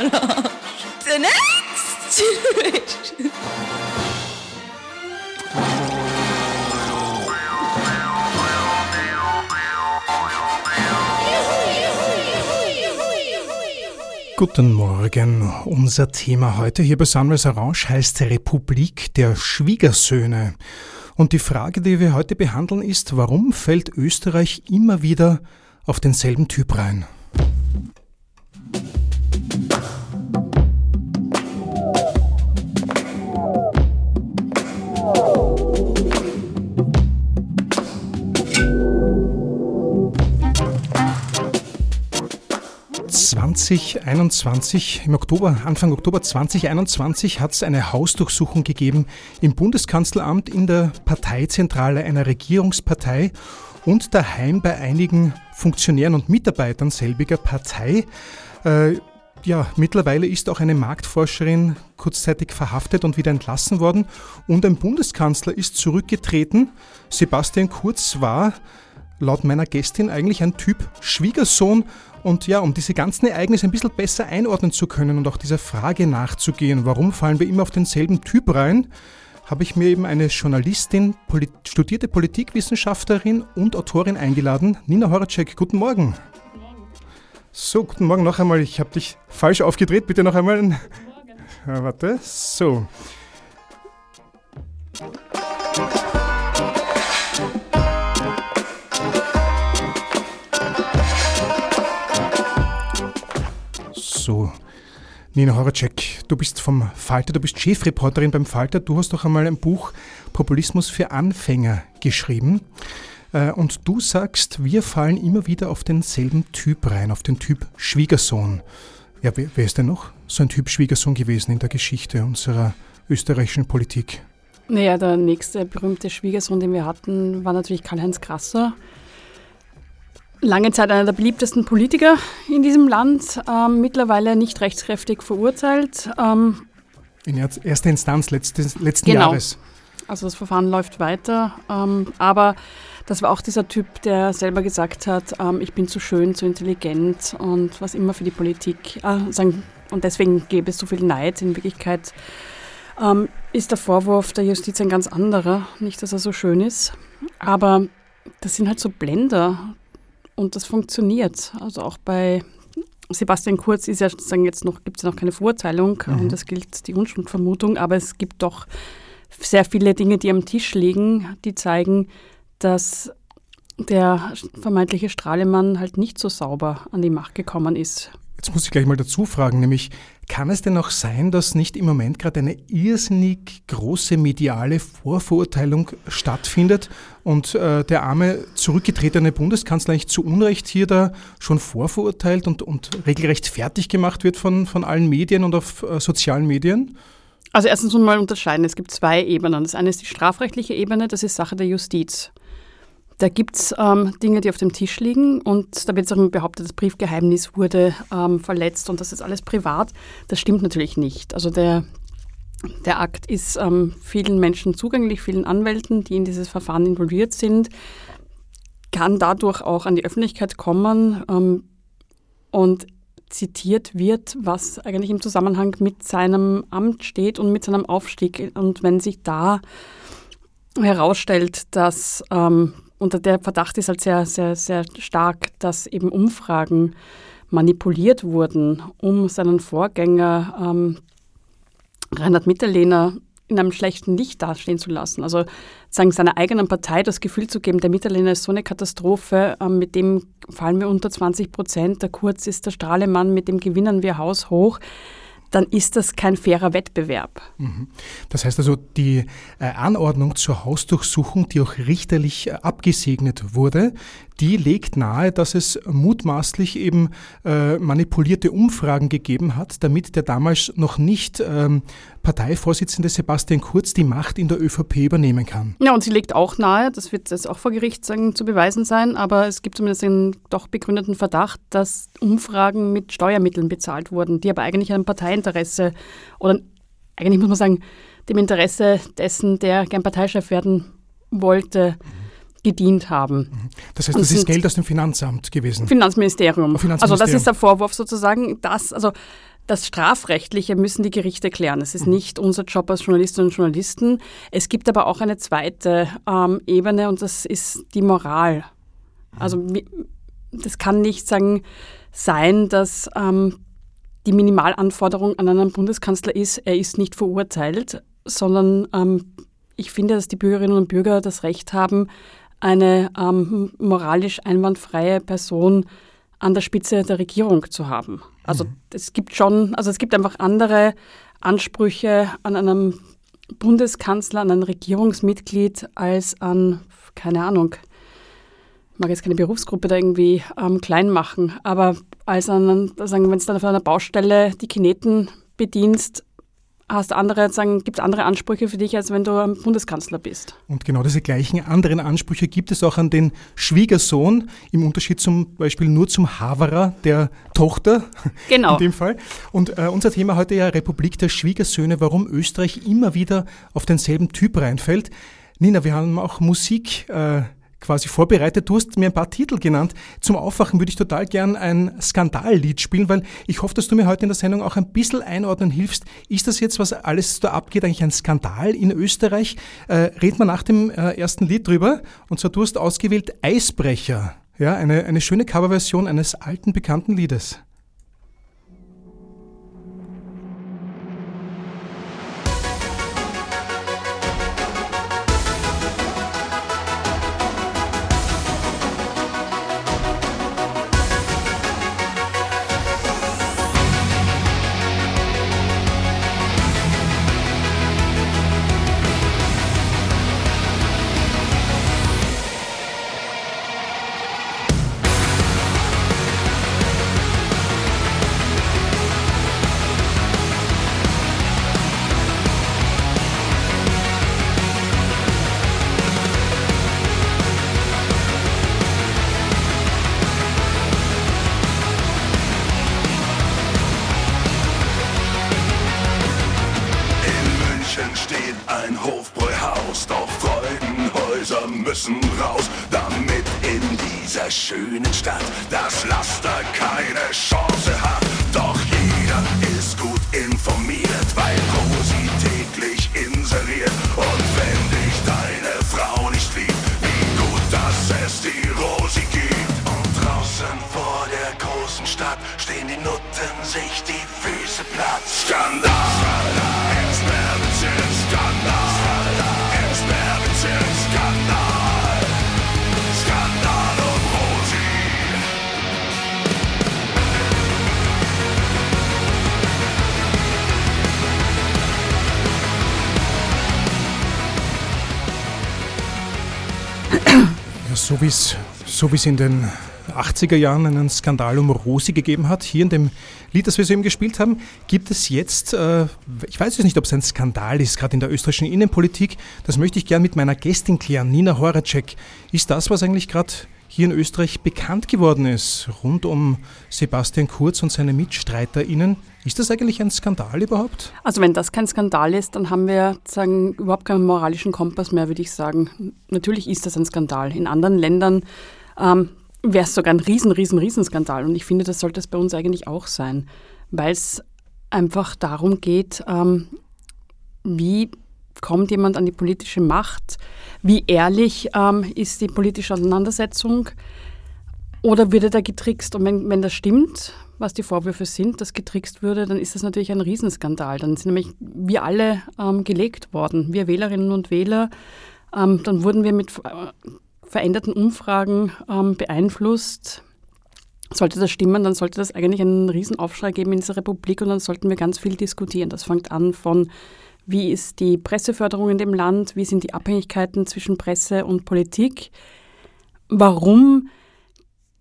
The next. Guten Morgen. Unser Thema heute hier bei Sunrise Orange heißt Republik der Schwiegersöhne. Und die Frage, die wir heute behandeln, ist, warum fällt Österreich immer wieder auf denselben Typ rein? 2021, im Oktober, Anfang Oktober 2021 hat es eine Hausdurchsuchung gegeben im Bundeskanzleramt, in der Parteizentrale einer Regierungspartei und daheim bei einigen Funktionären und Mitarbeitern selbiger Partei. Äh, ja, mittlerweile ist auch eine Marktforscherin kurzzeitig verhaftet und wieder entlassen worden und ein Bundeskanzler ist zurückgetreten. Sebastian Kurz war laut meiner Gästin eigentlich ein Typ Schwiegersohn und ja, um diese ganzen Ereignisse ein bisschen besser einordnen zu können und auch dieser Frage nachzugehen, warum fallen wir immer auf denselben Typ rein, habe ich mir eben eine Journalistin, Polit studierte Politikwissenschaftlerin und Autorin eingeladen, Nina Horacek. Guten Morgen. Guten Morgen. So, guten Morgen noch einmal. Ich habe dich falsch aufgedreht. Bitte noch einmal. Guten Morgen. Ja, warte. So. So, Nina Horacek, du bist vom Falter, du bist Chefreporterin beim Falter. Du hast doch einmal ein Buch Populismus für Anfänger geschrieben. Äh, und du sagst, wir fallen immer wieder auf denselben Typ rein, auf den Typ Schwiegersohn. Ja, wer, wer ist denn noch so ein Typ Schwiegersohn gewesen in der Geschichte unserer österreichischen Politik? Naja, der nächste berühmte Schwiegersohn, den wir hatten, war natürlich Karl-Heinz Grasser lange Zeit einer der beliebtesten Politiker in diesem Land, ähm, mittlerweile nicht rechtskräftig verurteilt. Ähm, in erster Instanz letztes, letzten genau. Jahres. Also das Verfahren läuft weiter, ähm, aber das war auch dieser Typ, der selber gesagt hat, ähm, ich bin zu schön, zu intelligent und was immer für die Politik äh, sagen, und deswegen gäbe es so viel Neid. In Wirklichkeit ähm, ist der Vorwurf der Justiz ein ganz anderer, nicht, dass er so schön ist, aber das sind halt so Blender, und das funktioniert. Also auch bei Sebastian Kurz ist ja sozusagen jetzt noch, gibt es ja noch keine Verurteilung mhm. und es gilt die Unschuldvermutung, aber es gibt doch sehr viele Dinge, die am Tisch liegen, die zeigen, dass der vermeintliche Strahlemann halt nicht so sauber an die Macht gekommen ist. Jetzt muss ich gleich mal dazu fragen, nämlich kann es denn auch sein, dass nicht im Moment gerade eine irrsinnig große mediale Vorverurteilung stattfindet und äh, der arme zurückgetretene Bundeskanzler eigentlich zu Unrecht hier da schon vorverurteilt und, und regelrecht fertig gemacht wird von, von allen Medien und auf äh, sozialen Medien? Also erstens mal unterscheiden. Es gibt zwei Ebenen. Das eine ist die strafrechtliche Ebene, das ist Sache der Justiz. Da gibt es ähm, Dinge, die auf dem Tisch liegen und da wird auch immer behauptet, das Briefgeheimnis wurde ähm, verletzt und das ist alles privat. Das stimmt natürlich nicht. Also der, der Akt ist ähm, vielen Menschen zugänglich, vielen Anwälten, die in dieses Verfahren involviert sind, kann dadurch auch an die Öffentlichkeit kommen ähm, und zitiert wird, was eigentlich im Zusammenhang mit seinem Amt steht und mit seinem Aufstieg. Und wenn sich da herausstellt, dass ähm, und der Verdacht ist halt sehr, sehr, sehr stark, dass eben Umfragen manipuliert wurden, um seinen Vorgänger ähm, Reinhard Mitterlehner in einem schlechten Licht dastehen zu lassen. Also sagen seiner eigenen Partei das Gefühl zu geben, der Mitterlehner ist so eine Katastrophe, ähm, mit dem fallen wir unter 20 Prozent, der Kurz ist der Strahlemann, mit dem gewinnen wir haushoch dann ist das kein fairer Wettbewerb. Mhm. Das heißt also, die äh, Anordnung zur Hausdurchsuchung, die auch richterlich äh, abgesegnet wurde, die legt nahe, dass es mutmaßlich eben äh, manipulierte Umfragen gegeben hat, damit der damals noch nicht ähm, Parteivorsitzende Sebastian Kurz die Macht in der ÖVP übernehmen kann. Ja, und sie legt auch nahe, das wird jetzt auch vor Gericht sagen, zu beweisen sein, aber es gibt zumindest einen doch begründeten Verdacht, dass Umfragen mit Steuermitteln bezahlt wurden, die aber eigentlich einem Parteiinteresse oder eigentlich muss man sagen, dem Interesse dessen, der gern Parteichef werden wollte, gedient haben. Mhm. Das heißt, das ist Geld aus dem Finanzamt gewesen? Finanzministerium. Finanzministerium. Also das ist der Vorwurf sozusagen, dass, also das Strafrechtliche müssen die Gerichte klären. Es ist mhm. nicht unser Job als Journalistinnen und Journalisten. Es gibt aber auch eine zweite ähm, Ebene und das ist die Moral. Also das kann nicht sagen, sein, dass ähm, die Minimalanforderung an einen Bundeskanzler ist, er ist nicht verurteilt, sondern ähm, ich finde, dass die Bürgerinnen und Bürger das Recht haben, eine ähm, moralisch einwandfreie Person an der Spitze der Regierung zu haben. Also mhm. es gibt schon, also es gibt einfach andere Ansprüche an einem Bundeskanzler, an ein Regierungsmitglied als an, keine Ahnung, ich mag jetzt keine Berufsgruppe da irgendwie ähm, klein machen, aber als an, sagen, wenn es dann auf einer Baustelle die Kineten bedienst, hast andere, sagen, gibt es andere Ansprüche für dich, als wenn du Bundeskanzler bist. Und genau diese gleichen anderen Ansprüche gibt es auch an den Schwiegersohn, im Unterschied zum Beispiel nur zum Haverer der Tochter. Genau. In dem Fall. Und äh, unser Thema heute ja Republik der Schwiegersöhne, warum Österreich immer wieder auf denselben Typ reinfällt. Nina, wir haben auch Musik. Äh, quasi vorbereitet. Du hast mir ein paar Titel genannt. Zum Aufwachen würde ich total gern ein Skandallied spielen, weil ich hoffe, dass du mir heute in der Sendung auch ein bisschen einordnen hilfst. Ist das jetzt, was alles da abgeht, eigentlich ein Skandal in Österreich? Äh, reden wir nach dem äh, ersten Lied drüber. Und zwar du hast ausgewählt Eisbrecher. Ja, eine, eine schöne Coverversion eines alten, bekannten Liedes. müssen raus, damit in dieser schönen Stadt das Laster keine Chance hat. Doch jeder ist gut informiert so wie es so in den 80er Jahren einen Skandal um Rosi gegeben hat, hier in dem Lied, das wir so eben gespielt haben, gibt es jetzt, äh, ich weiß jetzt nicht, ob es ein Skandal ist, gerade in der österreichischen Innenpolitik, das möchte ich gern mit meiner Gästin klären, Nina Horacek. Ist das, was eigentlich gerade hier in Österreich bekannt geworden ist, rund um Sebastian Kurz und seine MitstreiterInnen. Ist das eigentlich ein Skandal überhaupt? Also wenn das kein Skandal ist, dann haben wir sagen, überhaupt keinen moralischen Kompass mehr, würde ich sagen. Natürlich ist das ein Skandal. In anderen Ländern ähm, wäre es sogar ein riesen, riesen, riesen Skandal. Und ich finde, das sollte es bei uns eigentlich auch sein, weil es einfach darum geht, ähm, wie kommt jemand an die politische Macht? Wie ehrlich ähm, ist die politische Auseinandersetzung? Oder wird er da getrickst? Und wenn, wenn das stimmt, was die Vorwürfe sind, dass getrickst würde, dann ist das natürlich ein Riesenskandal. Dann sind nämlich wir alle ähm, gelegt worden, wir Wählerinnen und Wähler. Ähm, dann wurden wir mit äh, veränderten Umfragen ähm, beeinflusst. Sollte das stimmen, dann sollte das eigentlich einen Riesenaufschrei geben in dieser Republik und dann sollten wir ganz viel diskutieren. Das fängt an von wie ist die Presseförderung in dem Land? Wie sind die Abhängigkeiten zwischen Presse und Politik? Warum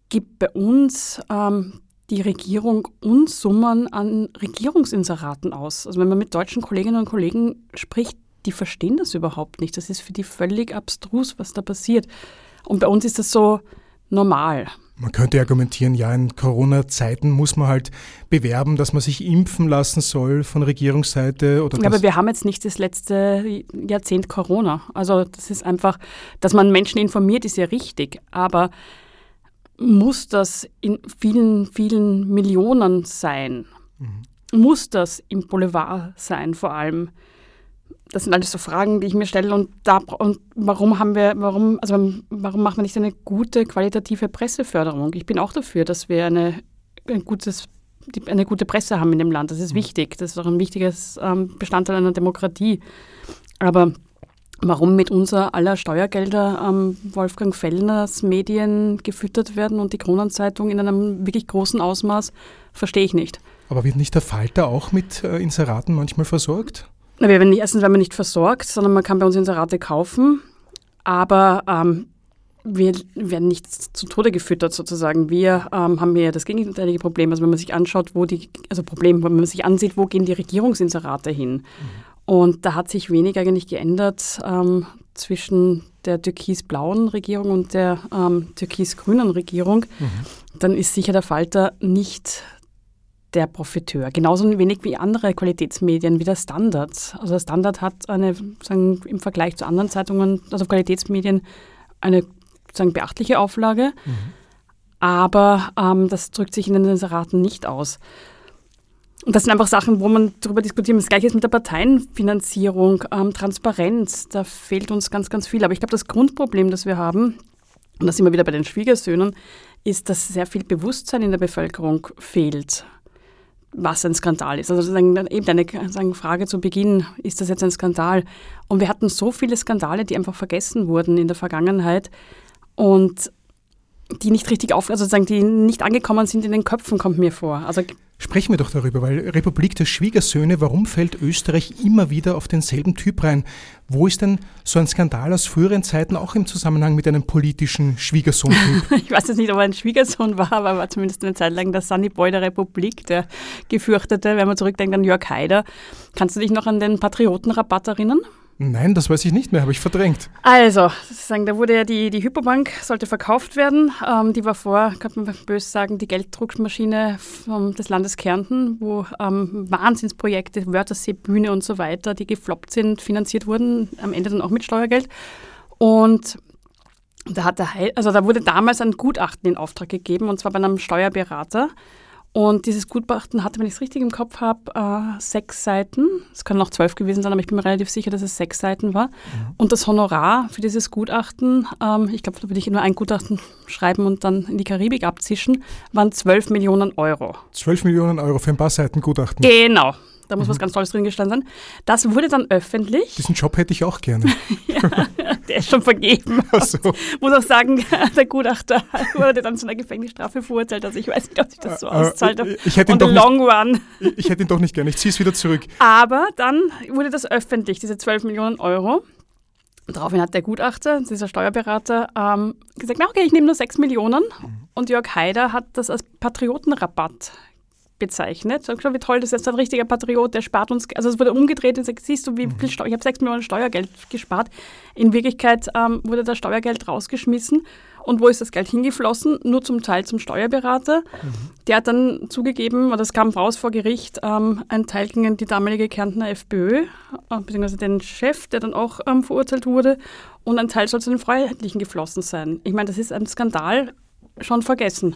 gibt bei uns ähm, die Regierung Unsummen an Regierungsinseraten aus? Also wenn man mit deutschen Kolleginnen und Kollegen spricht, die verstehen das überhaupt nicht. Das ist für die völlig abstrus, was da passiert. Und bei uns ist das so normal. Man könnte argumentieren, ja, in Corona-Zeiten muss man halt bewerben, dass man sich impfen lassen soll von Regierungsseite. Oder ja, aber wir haben jetzt nicht das letzte Jahrzehnt Corona. Also das ist einfach, dass man Menschen informiert, ist ja richtig. Aber muss das in vielen, vielen Millionen sein? Mhm. muss das im Boulevard sein vor allem? Das sind alles so Fragen, die ich mir stelle und, da, und warum haben wir, warum, also warum macht man nicht eine gute qualitative Presseförderung? Ich bin auch dafür, dass wir eine, ein gutes, eine gute Presse haben in dem Land. Das ist mhm. wichtig. Das ist auch ein wichtiges ähm, Bestandteil einer Demokratie. Aber warum mit unser aller Steuergelder ähm, Wolfgang Fellners Medien gefüttert werden und die Kronenzeitung in einem wirklich großen Ausmaß, verstehe ich nicht. Aber wird nicht der Falter auch mit äh, Inseraten manchmal versorgt? Na, wir werden nicht, erstens werden wir nicht versorgt, sondern man kann bei uns Inserate kaufen, aber ähm, wir werden nicht zu Tode gefüttert sozusagen. Wir ähm, haben hier das gegenteilige Problem. Also wenn man sich anschaut, wo die, also Problem, wenn man sich ansieht, wo gehen die Regierungsinserate hin? Mhm. Und da hat sich wenig eigentlich geändert ähm, zwischen der türkis-blauen Regierung und der ähm, türkis-grünen Regierung. Mhm. Dann ist sicher der Falter nicht der Profiteur. Genauso wenig wie andere Qualitätsmedien wie der Standard. Also der Standard hat eine, sagen, im Vergleich zu anderen Zeitungen, also Qualitätsmedien, eine sagen, beachtliche Auflage. Mhm. Aber ähm, das drückt sich in den Inseraten nicht aus. Und das sind einfach Sachen, wo man darüber diskutieren Das Gleiche ist mit der Parteienfinanzierung, ähm, Transparenz. Da fehlt uns ganz, ganz viel. Aber ich glaube, das Grundproblem, das wir haben, und das immer wieder bei den Schwiegersöhnen, ist, dass sehr viel Bewusstsein in der Bevölkerung fehlt, was ein Skandal ist. Also eben eine sagen, Frage zu Beginn, ist das jetzt ein Skandal? Und wir hatten so viele Skandale, die einfach vergessen wurden in der Vergangenheit und die nicht richtig auf, also sozusagen die nicht angekommen sind in den Köpfen, kommt mir vor. Also Sprechen wir doch darüber, weil Republik der Schwiegersöhne, warum fällt Österreich immer wieder auf denselben Typ rein? Wo ist denn so ein Skandal aus früheren Zeiten auch im Zusammenhang mit einem politischen Schwiegersohn-Typ? ich weiß jetzt nicht, ob er ein Schwiegersohn war, aber er war zumindest eine Zeit lang der Sunny Boy der Republik, der gefürchtete, wenn man zurückdenkt an Jörg Haider. Kannst du dich noch an den Patriotenrabatt erinnern? Nein, das weiß ich nicht mehr, habe ich verdrängt. Also, sozusagen, da wurde ja die, die Hypobank, sollte verkauft werden. Ähm, die war vor, kann man böse sagen, die Gelddruckmaschine vom, des Landes Kärnten, wo ähm, Wahnsinnsprojekte, Wörthersee, Bühne und so weiter, die gefloppt sind, finanziert wurden, am Ende dann auch mit Steuergeld. Und da, hat der Heil, also da wurde damals ein Gutachten in Auftrag gegeben, und zwar bei einem Steuerberater. Und dieses Gutachten hatte, wenn ich es richtig im Kopf habe, äh, sechs Seiten. Es können auch zwölf gewesen sein, aber ich bin mir relativ sicher, dass es sechs Seiten war. Ja. Und das Honorar für dieses Gutachten, ähm, ich glaube, da würde ich nur ein Gutachten schreiben und dann in die Karibik abzischen, waren zwölf Millionen Euro. Zwölf Millionen Euro für ein paar Seiten Gutachten. Genau. Da muss mhm. was ganz Tolles drin gestanden sein. Das wurde dann öffentlich. Diesen Job hätte ich auch gerne. ja, der ist schon vergeben. Ach so. Muss auch sagen, der Gutachter wurde dann zu einer Gefängnisstrafe verurteilt. Also ich weiß nicht, ob sich das so äh, auszahlt. Äh, ich hätte ihn doch long nicht, run. Ich hätte ihn doch nicht gerne. Ich ziehe es wieder zurück. Aber dann wurde das öffentlich, diese 12 Millionen Euro. Daraufhin hat der Gutachter, dieser Steuerberater, ähm, gesagt, na okay, ich nehme nur 6 Millionen. Mhm. Und Jörg Haider hat das als Patriotenrabatt bezeichnet. Sag schon, wie toll, das ist ein richtiger Patriot, der spart uns, also es wurde umgedreht und sagt, siehst du, wie viel Steu ich habe 6 Millionen Steuergeld gespart. In Wirklichkeit ähm, wurde das Steuergeld rausgeschmissen. Und wo ist das Geld hingeflossen? Nur zum Teil zum Steuerberater. Mhm. Der hat dann zugegeben, oder es kam raus vor Gericht, ähm, ein Teil gegen die damalige Kärntner FPÖ, äh, beziehungsweise den Chef, der dann auch ähm, verurteilt wurde. Und ein Teil soll zu den Freiheitlichen geflossen sein. Ich meine, das ist ein Skandal, schon vergessen.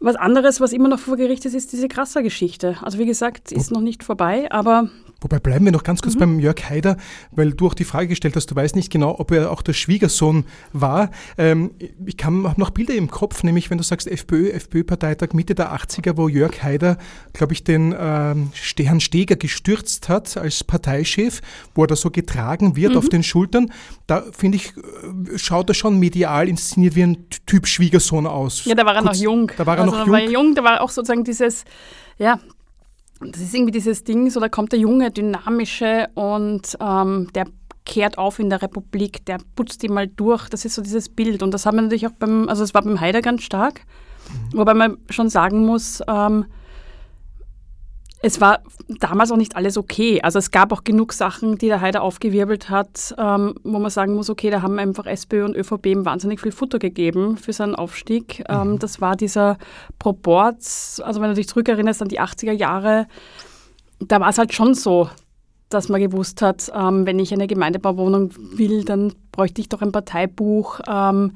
Was anderes, was immer noch vor Gericht ist, ist diese krasser Geschichte. Also wie gesagt, ist noch nicht vorbei, aber Wobei bleiben wir noch ganz kurz mhm. beim Jörg Haider, weil du auch die Frage gestellt hast, du weißt nicht genau, ob er auch der Schwiegersohn war. Ähm, ich habe noch Bilder im Kopf, nämlich wenn du sagst FPÖ, FPÖ-Parteitag Mitte der 80er, wo Jörg Haider, glaube ich, den ähm, Herrn Steger gestürzt hat als Parteichef, wo er da so getragen wird mhm. auf den Schultern. Da finde ich, äh, schaut er schon medial inszeniert wie ein Typ Schwiegersohn aus. Ja, da war er Kurz, noch jung. Da war er also noch jung. War jung. Da war auch sozusagen dieses, ja, das ist irgendwie dieses Ding, so da kommt der junge, dynamische und ähm, der kehrt auf in der Republik, der putzt die mal durch. Das ist so dieses Bild. Und das haben wir natürlich auch beim, also es war beim Haider ganz stark, mhm. wobei man schon sagen muss, ähm, es war damals auch nicht alles okay. Also es gab auch genug Sachen, die der Haider aufgewirbelt hat, ähm, wo man sagen muss, okay, da haben einfach SPÖ und ÖVP ihm wahnsinnig viel Futter gegeben für seinen Aufstieg. Ähm, mhm. das war dieser Proports, also wenn du dich zurückerinnerst an die 80er Jahre, da war es halt schon so, dass man gewusst hat, ähm, wenn ich eine Gemeindebauwohnung will, dann bräuchte ich doch ein Parteibuch. Ähm,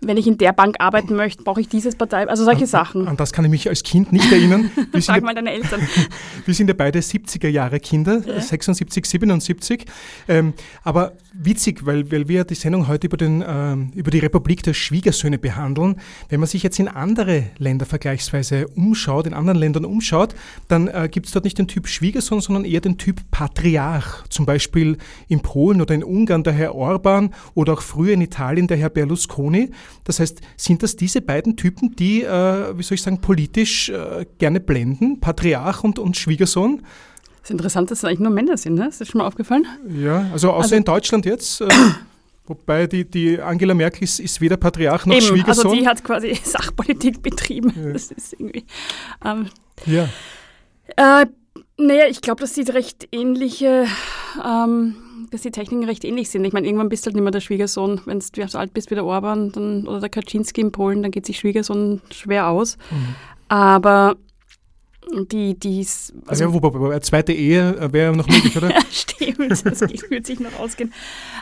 wenn ich in der Bank arbeiten möchte, brauche ich dieses Partei, also solche an, Sachen. An das kann ich mich als Kind nicht erinnern. Wir Frag mal deine Eltern. wir sind ja beide 70er Jahre Kinder, ja. 76, 77. Ähm, aber witzig, weil, weil wir die Sendung heute über, den, ähm, über die Republik der Schwiegersöhne behandeln. Wenn man sich jetzt in andere Länder vergleichsweise umschaut, in anderen Ländern umschaut, dann äh, gibt es dort nicht den Typ Schwiegersohn, sondern eher den Typ Patriarch. Zum Beispiel in Polen oder in Ungarn der Herr Orban oder auch früher in Italien der Herr Berlusconi. Das heißt, sind das diese beiden Typen, die, äh, wie soll ich sagen, politisch äh, gerne blenden? Patriarch und, und Schwiegersohn? Das ist interessant, dass es eigentlich nur Männer sind, ne? Ist das schon mal aufgefallen? Ja, also außer also, in Deutschland jetzt. Äh, wobei die, die Angela Merkel ist, ist weder Patriarch noch eben, Schwiegersohn. Also die hat quasi Sachpolitik betrieben. Ja. Das ist irgendwie. Ähm, ja. Äh, naja, ich glaube, dass sie recht ähnliche, ähm, dass die Techniken recht ähnlich sind. Ich meine, irgendwann bist du halt nicht mehr der Schwiegersohn. Wenn du so alt bist wie der Orban dann, oder der Kaczynski in Polen, dann geht sich Schwiegersohn schwer aus. Mhm. Aber die, die also ja, wobei, eine zweite Ehe wäre noch möglich, oder? ja, stimmt, das würde sich noch ausgehen.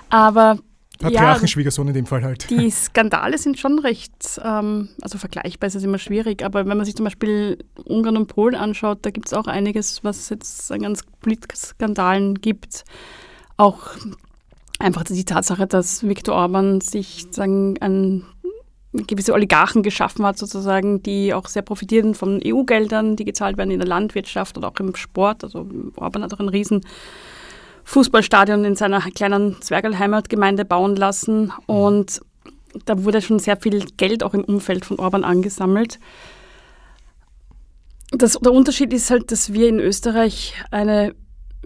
Aber Patriarchenschwiegersohn ja, in dem Fall halt. Die Skandale sind schon recht, ähm, also vergleichbar ist es immer schwierig, aber wenn man sich zum Beispiel Ungarn und Polen anschaut, da gibt es auch einiges, was es jetzt an ganz Politskandalen gibt. Auch einfach die Tatsache, dass Viktor Orban sich sagen, ein gewisse Oligarchen geschaffen hat, sozusagen, die auch sehr profitieren von EU-Geldern, die gezahlt werden in der Landwirtschaft oder auch im Sport. Also Orban hat auch einen riesen Fußballstadion in seiner kleinen Zwergelheimatgemeinde bauen lassen und da wurde schon sehr viel Geld auch im Umfeld von Orban angesammelt. Das, der Unterschied ist halt, dass wir in Österreich eine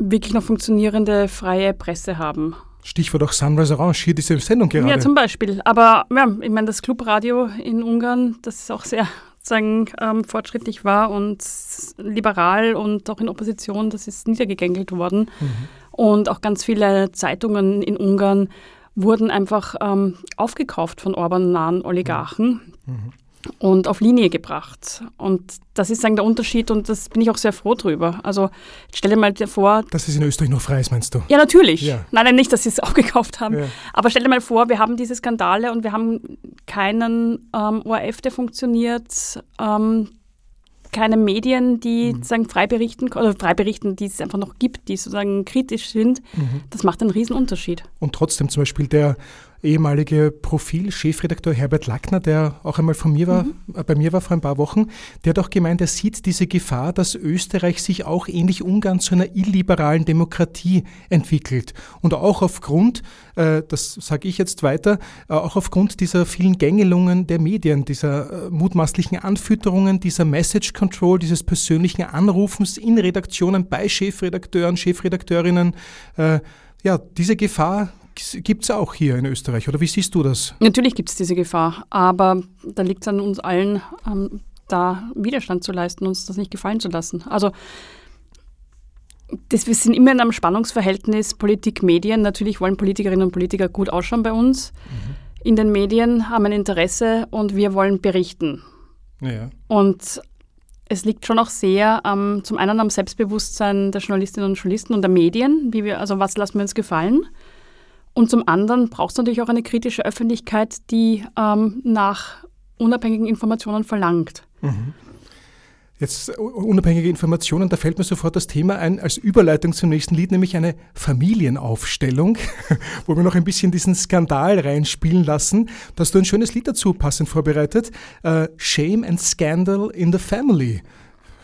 wirklich noch funktionierende freie Presse haben. Stichwort auch Sunrise Orange, hier diese Sendung gerade. Ja, zum Beispiel. Aber ja, ich meine, das Clubradio in Ungarn, das ist auch sehr sagen, ähm, fortschrittlich war und liberal und auch in Opposition, das ist niedergegängelt worden. Mhm. Und auch ganz viele Zeitungen in Ungarn wurden einfach ähm, aufgekauft von Orban-nahen Oligarchen. Mhm und auf Linie gebracht. Und das ist sagen der Unterschied und das bin ich auch sehr froh drüber. Also stell dir mal vor. Dass es in Österreich noch frei ist, meinst du? Ja, natürlich. Ja. Nein, nein, nicht, dass sie es aufgekauft haben. Ja. Aber stell dir mal vor, wir haben diese Skandale und wir haben keinen ähm, ORF, der funktioniert, ähm, keine Medien, die mhm. sagen frei berichten oder frei berichten, die es einfach noch gibt, die sozusagen kritisch sind. Mhm. Das macht einen riesen Unterschied. Und trotzdem zum Beispiel der ehemalige Profil-Chefredakteur Herbert Lackner, der auch einmal von mir war, mhm. Bei mir war vor ein paar Wochen, der hat auch gemeint, er sieht diese Gefahr, dass Österreich sich auch ähnlich Ungarn zu einer illiberalen Demokratie entwickelt. Und auch aufgrund, äh, das sage ich jetzt weiter, äh, auch aufgrund dieser vielen Gängelungen der Medien, dieser äh, mutmaßlichen Anfütterungen, dieser Message Control, dieses persönlichen Anrufens in Redaktionen bei Chefredakteuren, Chefredakteurinnen. Ja, diese Gefahr gibt es auch hier in Österreich, oder wie siehst du das? Natürlich gibt es diese Gefahr, aber da liegt es an uns allen, ähm, da Widerstand zu leisten, uns das nicht gefallen zu lassen. Also das, wir sind immer in einem Spannungsverhältnis Politik-Medien. Natürlich wollen Politikerinnen und Politiker gut ausschauen bei uns. Mhm. In den Medien haben ein Interesse und wir wollen berichten. Ja. Und es liegt schon auch sehr ähm, zum einen am Selbstbewusstsein der Journalistinnen und Journalisten und der Medien, wie wir, also was lassen wir uns gefallen und zum anderen braucht es natürlich auch eine kritische Öffentlichkeit, die ähm, nach unabhängigen Informationen verlangt. Mhm. Jetzt unabhängige Informationen, da fällt mir sofort das Thema ein als Überleitung zum nächsten Lied, nämlich eine Familienaufstellung, wo wir noch ein bisschen diesen Skandal reinspielen lassen. Da hast du ein schönes Lied dazu passend vorbereitet. Uh, Shame and Scandal in the Family.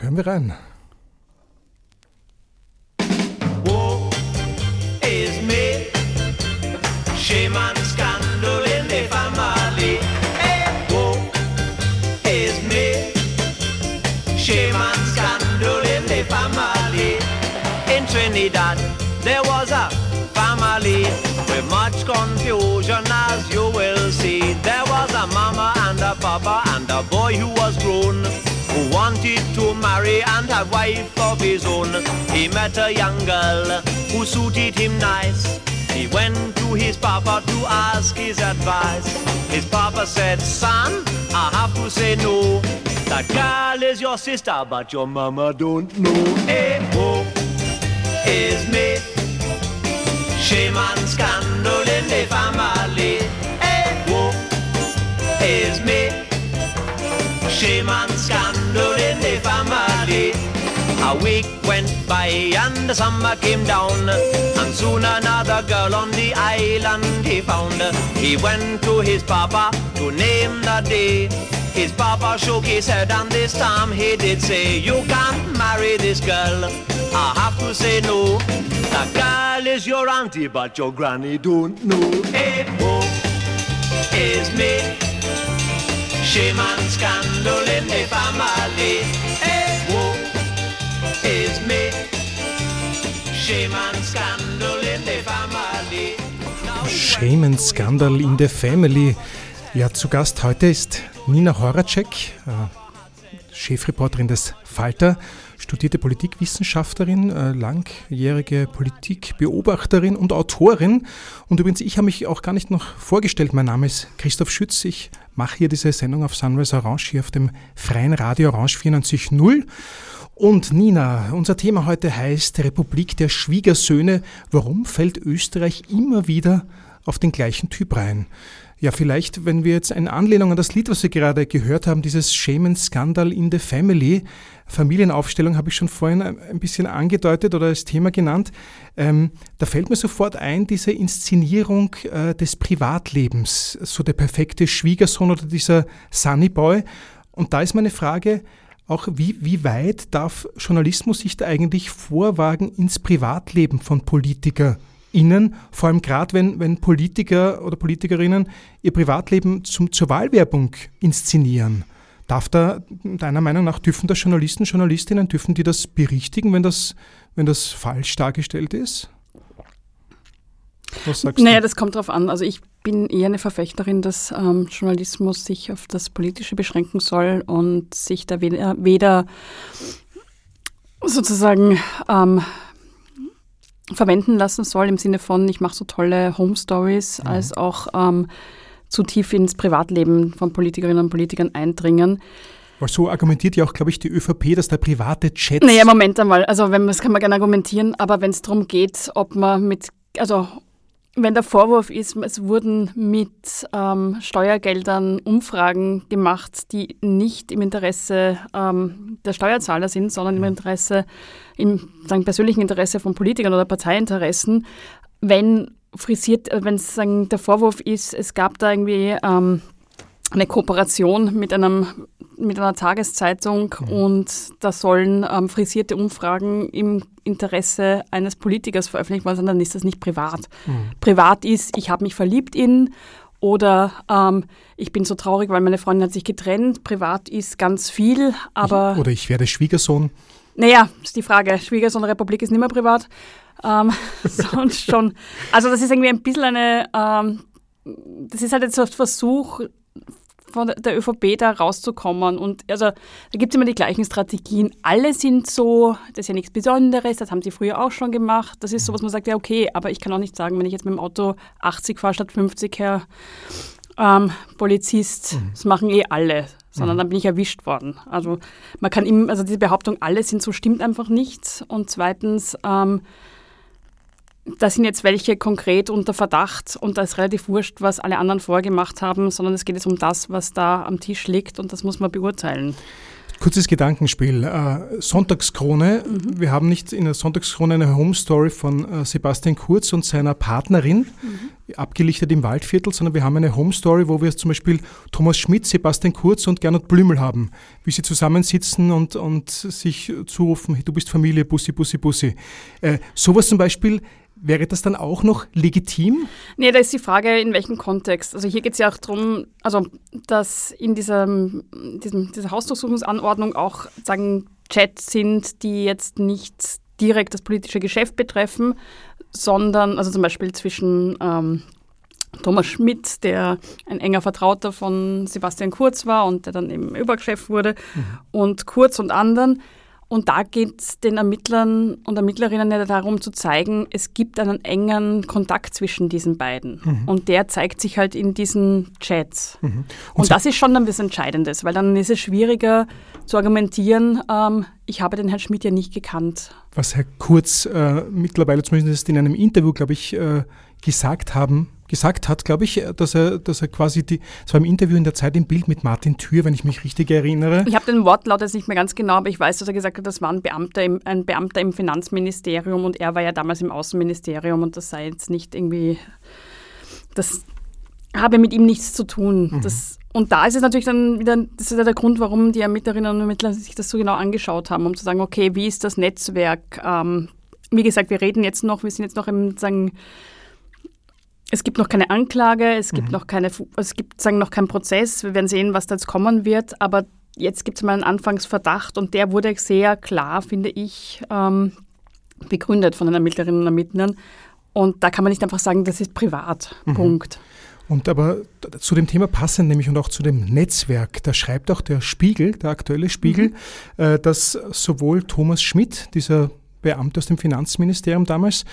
Hören wir rein. There was a mama and a papa and a boy who was grown who wanted to marry and have wife of his own. He met a young girl who suited him nice. He went to his papa to ask his advice. His papa said, son, I have to say no. That girl is your sister, but your mama don't know. Oh, is me. Shame and scandal in the family. Oh, Shame and scandal in the family. A week went by and the summer came down, and soon another girl on the island he found. He went to his papa to name the day. His papa shook his head and this time he did say, You can't marry this girl. I have to say no. The girl is your auntie, but your granny don't know. Hey, is me. Shame and scandal in the family. Hey, whoa, is me. Scandal in the family. Now Shame and Scandal in the Family. Ja, zu Gast heute ist Nina Horacek, äh, Chefreporterin des Falter, studierte Politikwissenschaftlerin, äh, langjährige Politikbeobachterin und Autorin. Und übrigens, ich habe mich auch gar nicht noch vorgestellt. Mein Name ist Christoph Schütz. Ich mache hier diese Sendung auf Sunrise Orange, hier auf dem freien Radio Orange 94.0. Und Nina, unser Thema heute heißt Republik der Schwiegersöhne. Warum fällt Österreich immer wieder auf den gleichen Typ rein? Ja, vielleicht, wenn wir jetzt eine Anlehnung an das Lied, was wir gerade gehört haben, dieses Shame and Scandal in the Family, Familienaufstellung habe ich schon vorhin ein bisschen angedeutet oder als Thema genannt. Ähm, da fällt mir sofort ein, diese Inszenierung äh, des Privatlebens, so der perfekte Schwiegersohn oder dieser Sunny Boy. Und da ist meine Frage, auch wie, wie weit darf Journalismus sich da eigentlich vorwagen ins Privatleben von Politikern? Innen, vor allem gerade wenn, wenn Politiker oder Politikerinnen ihr Privatleben zum, zur Wahlwerbung inszenieren. Darf da, deiner Meinung nach, dürfen das Journalisten, Journalistinnen, dürfen die das berichtigen, wenn das, wenn das falsch dargestellt ist? Was sagst naja, du? das kommt darauf an. Also ich bin eher eine Verfechterin, dass ähm, Journalismus sich auf das Politische beschränken soll und sich da weder, weder sozusagen ähm, verwenden lassen soll, im Sinne von, ich mache so tolle Home Stories, mhm. als auch ähm, zu tief ins Privatleben von Politikerinnen und Politikern eindringen. Weil so argumentiert ja auch, glaube ich, die ÖVP, dass der private Chat. Naja, Moment einmal. Also, wenn, das kann man gerne argumentieren, aber wenn es darum geht, ob man mit, also wenn der Vorwurf ist, es wurden mit ähm, Steuergeldern Umfragen gemacht, die nicht im Interesse ähm, der Steuerzahler sind, sondern im mhm. Interesse, im sagen, persönlichen Interesse von Politikern oder Parteiinteressen, wenn frisiert, äh, wenn sagen, der Vorwurf ist, es gab da irgendwie ähm, eine Kooperation mit einem mit einer Tageszeitung mhm. und da sollen ähm, frisierte Umfragen im Interesse eines Politikers veröffentlicht worden sein, dann ist das nicht privat. Mhm. Privat ist, ich habe mich verliebt in oder ähm, ich bin so traurig, weil meine Freundin hat sich getrennt. Privat ist ganz viel, aber... Ich, oder ich werde Schwiegersohn. Naja, ist die Frage. Schwiegersohn der Republik ist nicht mehr privat. Ähm, sonst schon. Also das ist irgendwie ein bisschen eine... Ähm, das ist halt jetzt so ein Versuch, von der ÖVP da rauszukommen. Und also da gibt es immer die gleichen Strategien. Alle sind so, das ist ja nichts Besonderes, das haben sie früher auch schon gemacht. Das ist so, was man sagt, ja okay, aber ich kann auch nicht sagen, wenn ich jetzt mit dem Auto 80 fahre statt 50, Herr ähm, Polizist, mhm. das machen eh alle, sondern mhm. dann bin ich erwischt worden. Also man kann ihm, also diese Behauptung, alle sind so, stimmt einfach nicht. Und zweitens, ähm, da sind jetzt welche konkret unter Verdacht und da ist relativ wurscht, was alle anderen vorgemacht haben, sondern es geht jetzt um das, was da am Tisch liegt und das muss man beurteilen. Kurzes Gedankenspiel. Äh, Sonntagskrone. Mhm. Wir haben nicht in der Sonntagskrone eine Home Story von äh, Sebastian Kurz und seiner Partnerin, mhm. abgelichtet im Waldviertel, sondern wir haben eine Home Story, wo wir zum Beispiel Thomas Schmidt, Sebastian Kurz und Gernot Blümel haben, wie sie zusammensitzen und, und sich zurufen, hey, du bist Familie, Bussi, Bussi, Bussi. Äh, sowas zum Beispiel Wäre das dann auch noch legitim? Nee, da ist die Frage, in welchem Kontext. Also hier geht es ja auch darum, also dass in diesem, diesem, dieser Hausdurchsuchungsanordnung auch sagen, Chats sind, die jetzt nicht direkt das politische Geschäft betreffen, sondern also zum Beispiel zwischen ähm, Thomas Schmidt, der ein enger Vertrauter von Sebastian Kurz war und der dann eben Überchef wurde, mhm. und Kurz und anderen. Und da geht es den Ermittlern und Ermittlerinnen ja darum zu zeigen, es gibt einen engen Kontakt zwischen diesen beiden. Mhm. Und der zeigt sich halt in diesen Chats. Mhm. Und, und das ist schon dann was Entscheidendes, weil dann ist es schwieriger zu argumentieren, ähm, ich habe den Herrn Schmidt ja nicht gekannt. Was Herr Kurz äh, mittlerweile zumindest in einem Interview, glaube ich, äh, gesagt haben gesagt hat, glaube ich, dass er, dass er quasi die, es war im Interview in der Zeit im Bild mit Martin Thür, wenn ich mich richtig erinnere. Ich habe den Wortlaut jetzt nicht mehr ganz genau, aber ich weiß, dass er gesagt hat, das war ein Beamter, im, ein Beamter im Finanzministerium und er war ja damals im Außenministerium und das sei jetzt nicht irgendwie, das habe mit ihm nichts zu tun. Mhm. Das, und da ist es natürlich dann wieder, das ist ja der Grund, warum die Ermittlerinnen und Ermittler sich das so genau angeschaut haben, um zu sagen, okay, wie ist das Netzwerk? Ähm, wie gesagt, wir reden jetzt noch, wir sind jetzt noch im, sagen, es gibt noch keine Anklage, es gibt mhm. noch keine, es gibt sagen noch keinen Prozess. Wir werden sehen, was da jetzt kommen wird. Aber jetzt gibt es mal einen Anfangsverdacht und der wurde sehr klar, finde ich, ähm, begründet von den Ermittlerinnen und Ermittlern. Und da kann man nicht einfach sagen, das ist privat. Mhm. Punkt. Und aber zu dem Thema passend, nämlich und auch zu dem Netzwerk, da schreibt auch der Spiegel, der aktuelle Spiegel, mhm. äh, dass sowohl Thomas Schmidt, dieser Beamte aus dem Finanzministerium damals,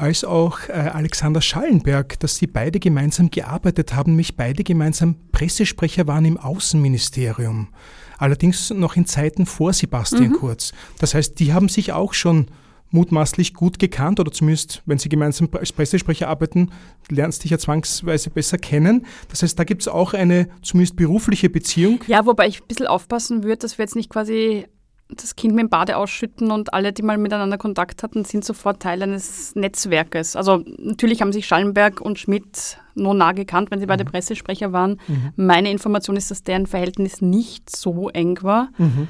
als auch äh, Alexander Schallenberg, dass sie beide gemeinsam gearbeitet haben, mich beide gemeinsam Pressesprecher waren im Außenministerium. Allerdings noch in Zeiten vor Sebastian mhm. Kurz. Das heißt, die haben sich auch schon mutmaßlich gut gekannt oder zumindest, wenn sie gemeinsam als Pressesprecher arbeiten, lernst dich ja zwangsweise besser kennen. Das heißt, da gibt es auch eine zumindest berufliche Beziehung. Ja, wobei ich ein bisschen aufpassen würde, dass wir jetzt nicht quasi das Kind mit dem Bade ausschütten und alle, die mal miteinander Kontakt hatten, sind sofort Teil eines Netzwerkes. Also natürlich haben sich Schallenberg und Schmidt nur nah gekannt, wenn sie beide mhm. Pressesprecher waren. Mhm. Meine Information ist, dass deren Verhältnis nicht so eng war. Mhm.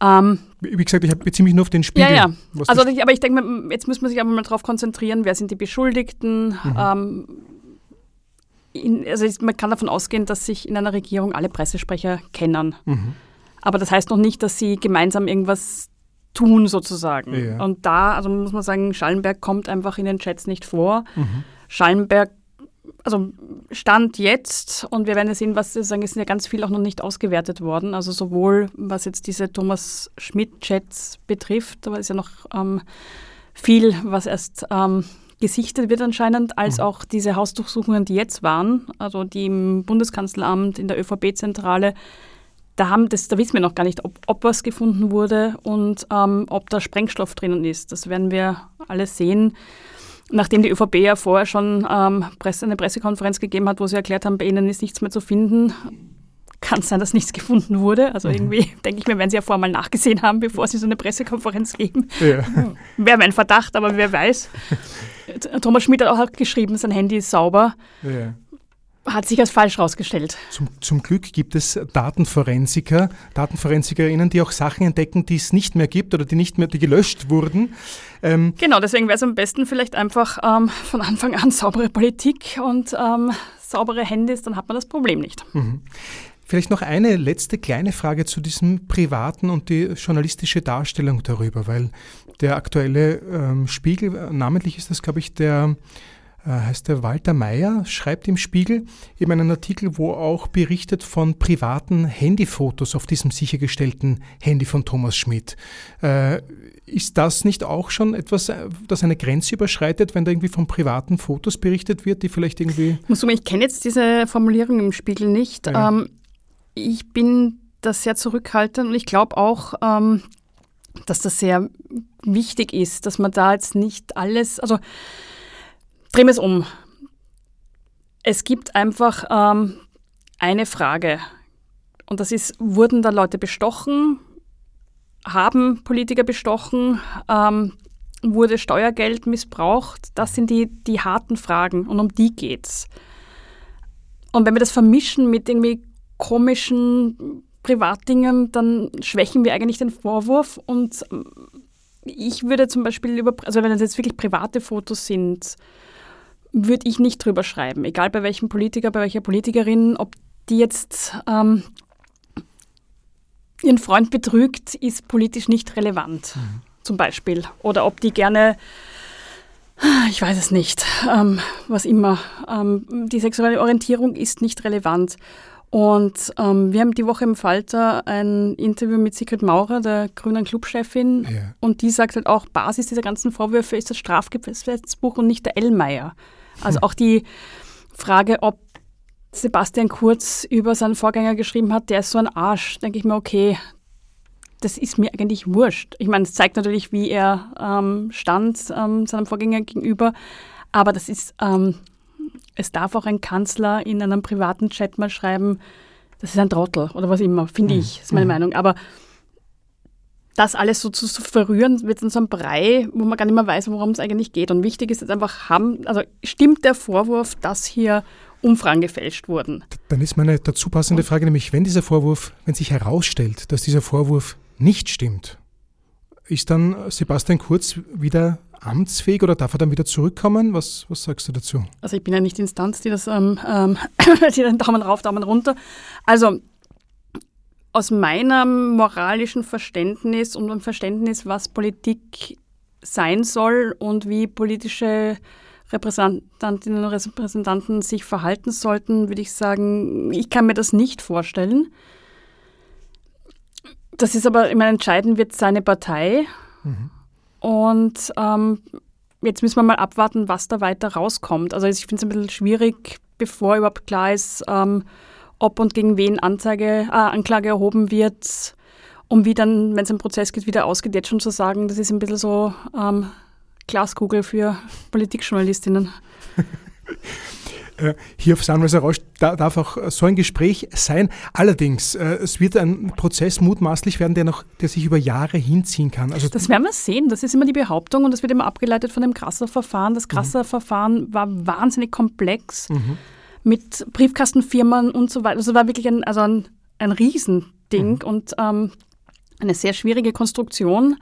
Ähm, Wie gesagt, ich beziehe mich nur auf den Spiegel. Ja, ja. Also, aber ich denke, jetzt muss man sich aber mal darauf konzentrieren, wer sind die Beschuldigten. Mhm. Ähm, in, also man kann davon ausgehen, dass sich in einer Regierung alle Pressesprecher kennen. Aber das heißt noch nicht, dass sie gemeinsam irgendwas tun sozusagen. Ja. Und da, also muss man sagen, Schallenberg kommt einfach in den Chats nicht vor. Mhm. Schallenberg, also Stand jetzt, und wir werden ja sehen, was sagen, es sind ja ganz viel auch noch nicht ausgewertet worden. Also sowohl was jetzt diese Thomas Schmidt-Chats betrifft, da ist ja noch ähm, viel, was erst ähm, gesichtet wird anscheinend, als mhm. auch diese Hausdurchsuchungen, die jetzt waren, also die im Bundeskanzleramt, in der ÖVP-Zentrale, da, haben das, da wissen wir noch gar nicht, ob, ob was gefunden wurde und ähm, ob da Sprengstoff drinnen ist. Das werden wir alles sehen. Nachdem die ÖVP ja vorher schon ähm, Presse, eine Pressekonferenz gegeben hat, wo sie erklärt haben, bei ihnen ist nichts mehr zu finden, kann es sein, dass nichts gefunden wurde. Also mhm. irgendwie denke ich mir, wenn sie ja vorher mal nachgesehen haben, bevor sie so eine Pressekonferenz geben. Ja. Wäre mein Verdacht, aber wer weiß. Thomas Schmidt hat auch geschrieben, sein Handy ist sauber. Ja hat sich als falsch herausgestellt. Zum, zum, Glück gibt es Datenforensiker, Datenforensikerinnen, die auch Sachen entdecken, die es nicht mehr gibt oder die nicht mehr, die gelöscht wurden. Ähm genau, deswegen wäre es am besten vielleicht einfach ähm, von Anfang an saubere Politik und ähm, saubere Handys, dann hat man das Problem nicht. Mhm. Vielleicht noch eine letzte kleine Frage zu diesem privaten und die journalistische Darstellung darüber, weil der aktuelle ähm, Spiegel, namentlich ist das, glaube ich, der äh, heißt der Walter Mayer, schreibt im Spiegel eben einen Artikel, wo auch berichtet von privaten Handyfotos auf diesem sichergestellten Handy von Thomas Schmidt. Äh, ist das nicht auch schon etwas, äh, das eine Grenze überschreitet, wenn da irgendwie von privaten Fotos berichtet wird, die vielleicht irgendwie. Ich muss ich kenne jetzt diese Formulierung im Spiegel nicht. Ja. Ähm, ich bin da sehr zurückhaltend und ich glaube auch, ähm, dass das sehr wichtig ist, dass man da jetzt nicht alles, also drehen wir es um. Es gibt einfach ähm, eine Frage. Und das ist, wurden da Leute bestochen? Haben Politiker bestochen? Ähm, wurde Steuergeld missbraucht? Das sind die, die harten Fragen und um die geht's. Und wenn wir das vermischen mit irgendwie komischen Privatdingen, dann schwächen wir eigentlich den Vorwurf. Und ich würde zum Beispiel über, also wenn es jetzt wirklich private Fotos sind, würde ich nicht drüber schreiben, egal bei welchem Politiker, bei welcher Politikerin, ob die jetzt ähm, ihren Freund betrügt, ist politisch nicht relevant, mhm. zum Beispiel. Oder ob die gerne, ich weiß es nicht, ähm, was immer, ähm, die sexuelle Orientierung ist nicht relevant. Und ähm, wir haben die Woche im Falter ein Interview mit Sigrid Maurer, der grünen Clubchefin, ja. und die sagt halt auch, Basis dieser ganzen Vorwürfe ist das Strafgesetzbuch und nicht der Ellmeier. Also auch die Frage, ob Sebastian Kurz über seinen Vorgänger geschrieben hat, der ist so ein Arsch, denke ich mir, okay, das ist mir eigentlich wurscht. Ich meine, es zeigt natürlich, wie er ähm, stand ähm, seinem Vorgänger gegenüber, aber das ist, ähm, es darf auch ein Kanzler in einem privaten Chat mal schreiben, das ist ein Trottel oder was immer, finde Mhm. ich, ist meine Mhm. Meinung. Aber das alles so zu, zu verrühren, wird in so einem Brei, wo man gar nicht mehr weiß, worum es eigentlich geht. Und wichtig ist jetzt einfach, haben, also stimmt der Vorwurf, dass hier Umfragen gefälscht wurden? Dann ist meine dazu passende Frage nämlich, wenn dieser Vorwurf, wenn sich herausstellt, dass dieser Vorwurf nicht stimmt, ist dann Sebastian Kurz wieder amtsfähig oder darf er dann wieder zurückkommen? Was, was sagst du dazu? Also ich bin ja nicht die Instanz, die das, ähm, ähm, die den Daumen rauf, Daumen runter. Also aus meinem moralischen Verständnis und dem Verständnis, was Politik sein soll und wie politische Repräsentantinnen und Repräsentanten sich verhalten sollten, würde ich sagen, ich kann mir das nicht vorstellen. Das ist aber, ich meine, entscheiden wird seine Partei. Und ähm, jetzt müssen wir mal abwarten, was da weiter rauskommt. Also ich finde es ein bisschen schwierig, bevor überhaupt klar ist, ähm, ob und gegen wen Anzeige, äh, Anklage erhoben wird, um wie dann, wenn es im Prozess geht, wieder ausgeht, jetzt schon zu sagen, das ist ein bisschen so ähm, Glaskugel für Politikjournalistinnen. Äh, Hier auf Sunrise Rausch da, darf auch so ein Gespräch sein. Allerdings, äh, es wird ein Prozess mutmaßlich werden, der, noch, der sich über Jahre hinziehen kann. Also Das werden wir sehen. Das ist immer die Behauptung und das wird immer abgeleitet von dem Grasser-Verfahren. Das Grasser-Verfahren war wahnsinnig komplex mit Briefkastenfirmen und so weiter. Also war wirklich ein, also ein, ein Riesending und ähm, eine sehr schwierige Konstruktion.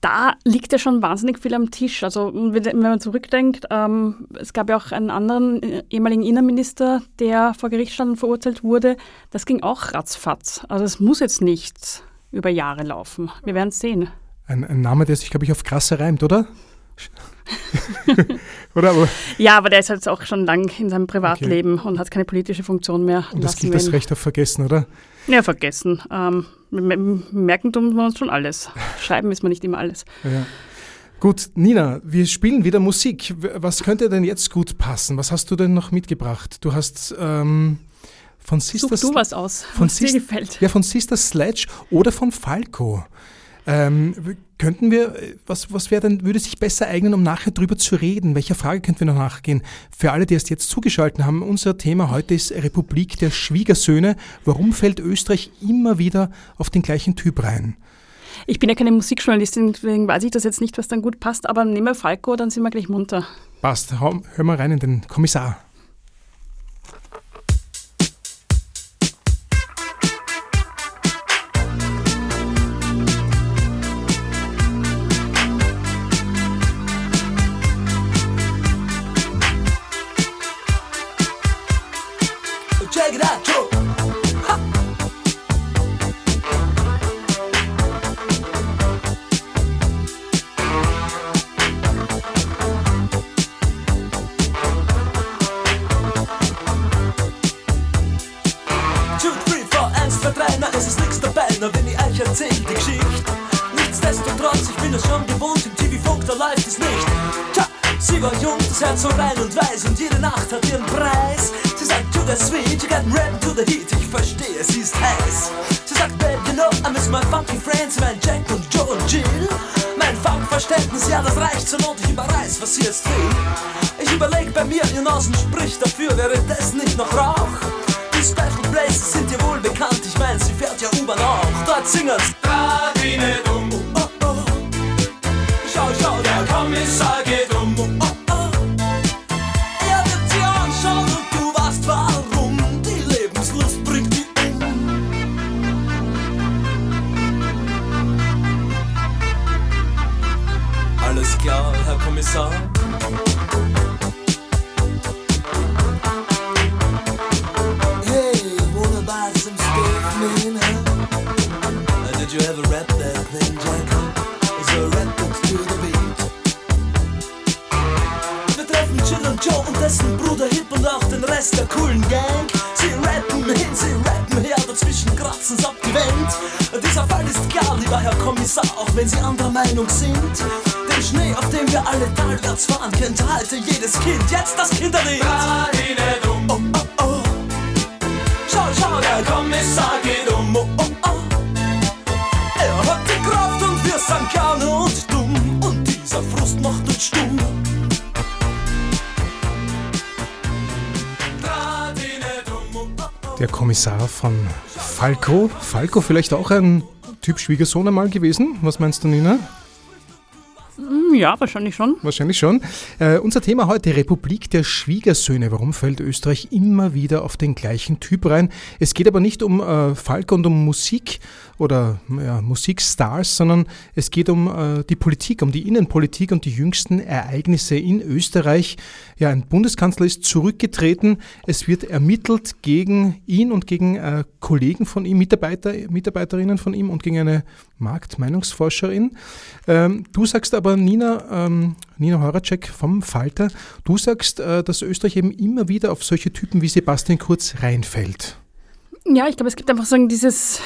Da liegt ja schon wahnsinnig viel am Tisch. Also wenn man zurückdenkt, ähm, es gab ja auch einen anderen äh, ehemaligen Innenminister, der vor Gericht stand und verurteilt wurde. Das ging auch ratzfatz. Also es muss jetzt nicht über Jahre laufen. Wir werden es sehen. ein, ein Name, der sich, glaube ich, auf krasser reimt, oder? oder? Aber, Ja, aber der ist jetzt auch schon lang in seinem Privatleben und hat keine politische Funktion mehr. und das gilt das Recht auf Vergessen, oder? Ja, vergessen. Ähm, merken tun wir uns schon alles. Schreiben ist man nicht immer alles. Ja. Gut, Nina, wir spielen wieder Musik. Was könnte denn jetzt gut passen? Was hast du denn noch mitgebracht? Du hast ähm, von Such Sister du was aus, von was dir gefällt. Ja, von Sister Sledge oder von Falco. Ähm, könnten wir, äh, was, was wäre denn, würde sich besser eignen, um nachher drüber zu reden? Welcher Frage könnten wir noch nachgehen? Für alle, die erst jetzt zugeschaltet haben, unser Thema heute ist Republik der Schwiegersöhne. Warum fällt Österreich immer wieder auf den gleichen Typ rein? Ich bin ja keine Musikjournalistin, deswegen weiß ich das jetzt nicht, was dann gut passt, aber nehmen wir Falco, dann sind wir gleich munter. Passt, hör mal rein in den Kommissar. Ja U-Bahn auch. Dort singen's. Grad wie Herz vor einem halte jedes Kind jetzt das Kinderlied. Um. Oh, oh, oh. Schau, schau, der Kommissar geht um. Oh, oh, oh. Er hat die Kraft und wir sind gerne und dumm. Und dieser Frust macht uns stumm. Oh, oh, oh. Der Kommissar von Falco. Falco vielleicht auch ein Typ Schwiegersohn einmal gewesen? Was meinst du, Nina? Hm, Ja, wahrscheinlich schon. Wahrscheinlich schon. Äh, unser Thema heute Republik der Schwiegersöhne. Warum fällt Österreich immer wieder auf den gleichen Typ rein? Es geht aber nicht um äh, Falco und um Musik oder ja, Musikstars, sondern es geht um äh, die Politik, um die Innenpolitik und die jüngsten Ereignisse in Österreich. Ja, ein Bundeskanzler ist zurückgetreten. Es wird ermittelt gegen ihn und gegen äh, Kollegen von ihm, Mitarbeiter, Mitarbeiterinnen von ihm und gegen eine Marktmeinungsforscherin. Ähm, du sagst aber, Nina, ähm, Nina Horacek vom Falter, du sagst, äh, dass Österreich eben immer wieder auf solche Typen wie Sebastian Kurz reinfällt. Ja, ich glaube, es gibt einfach so dieses,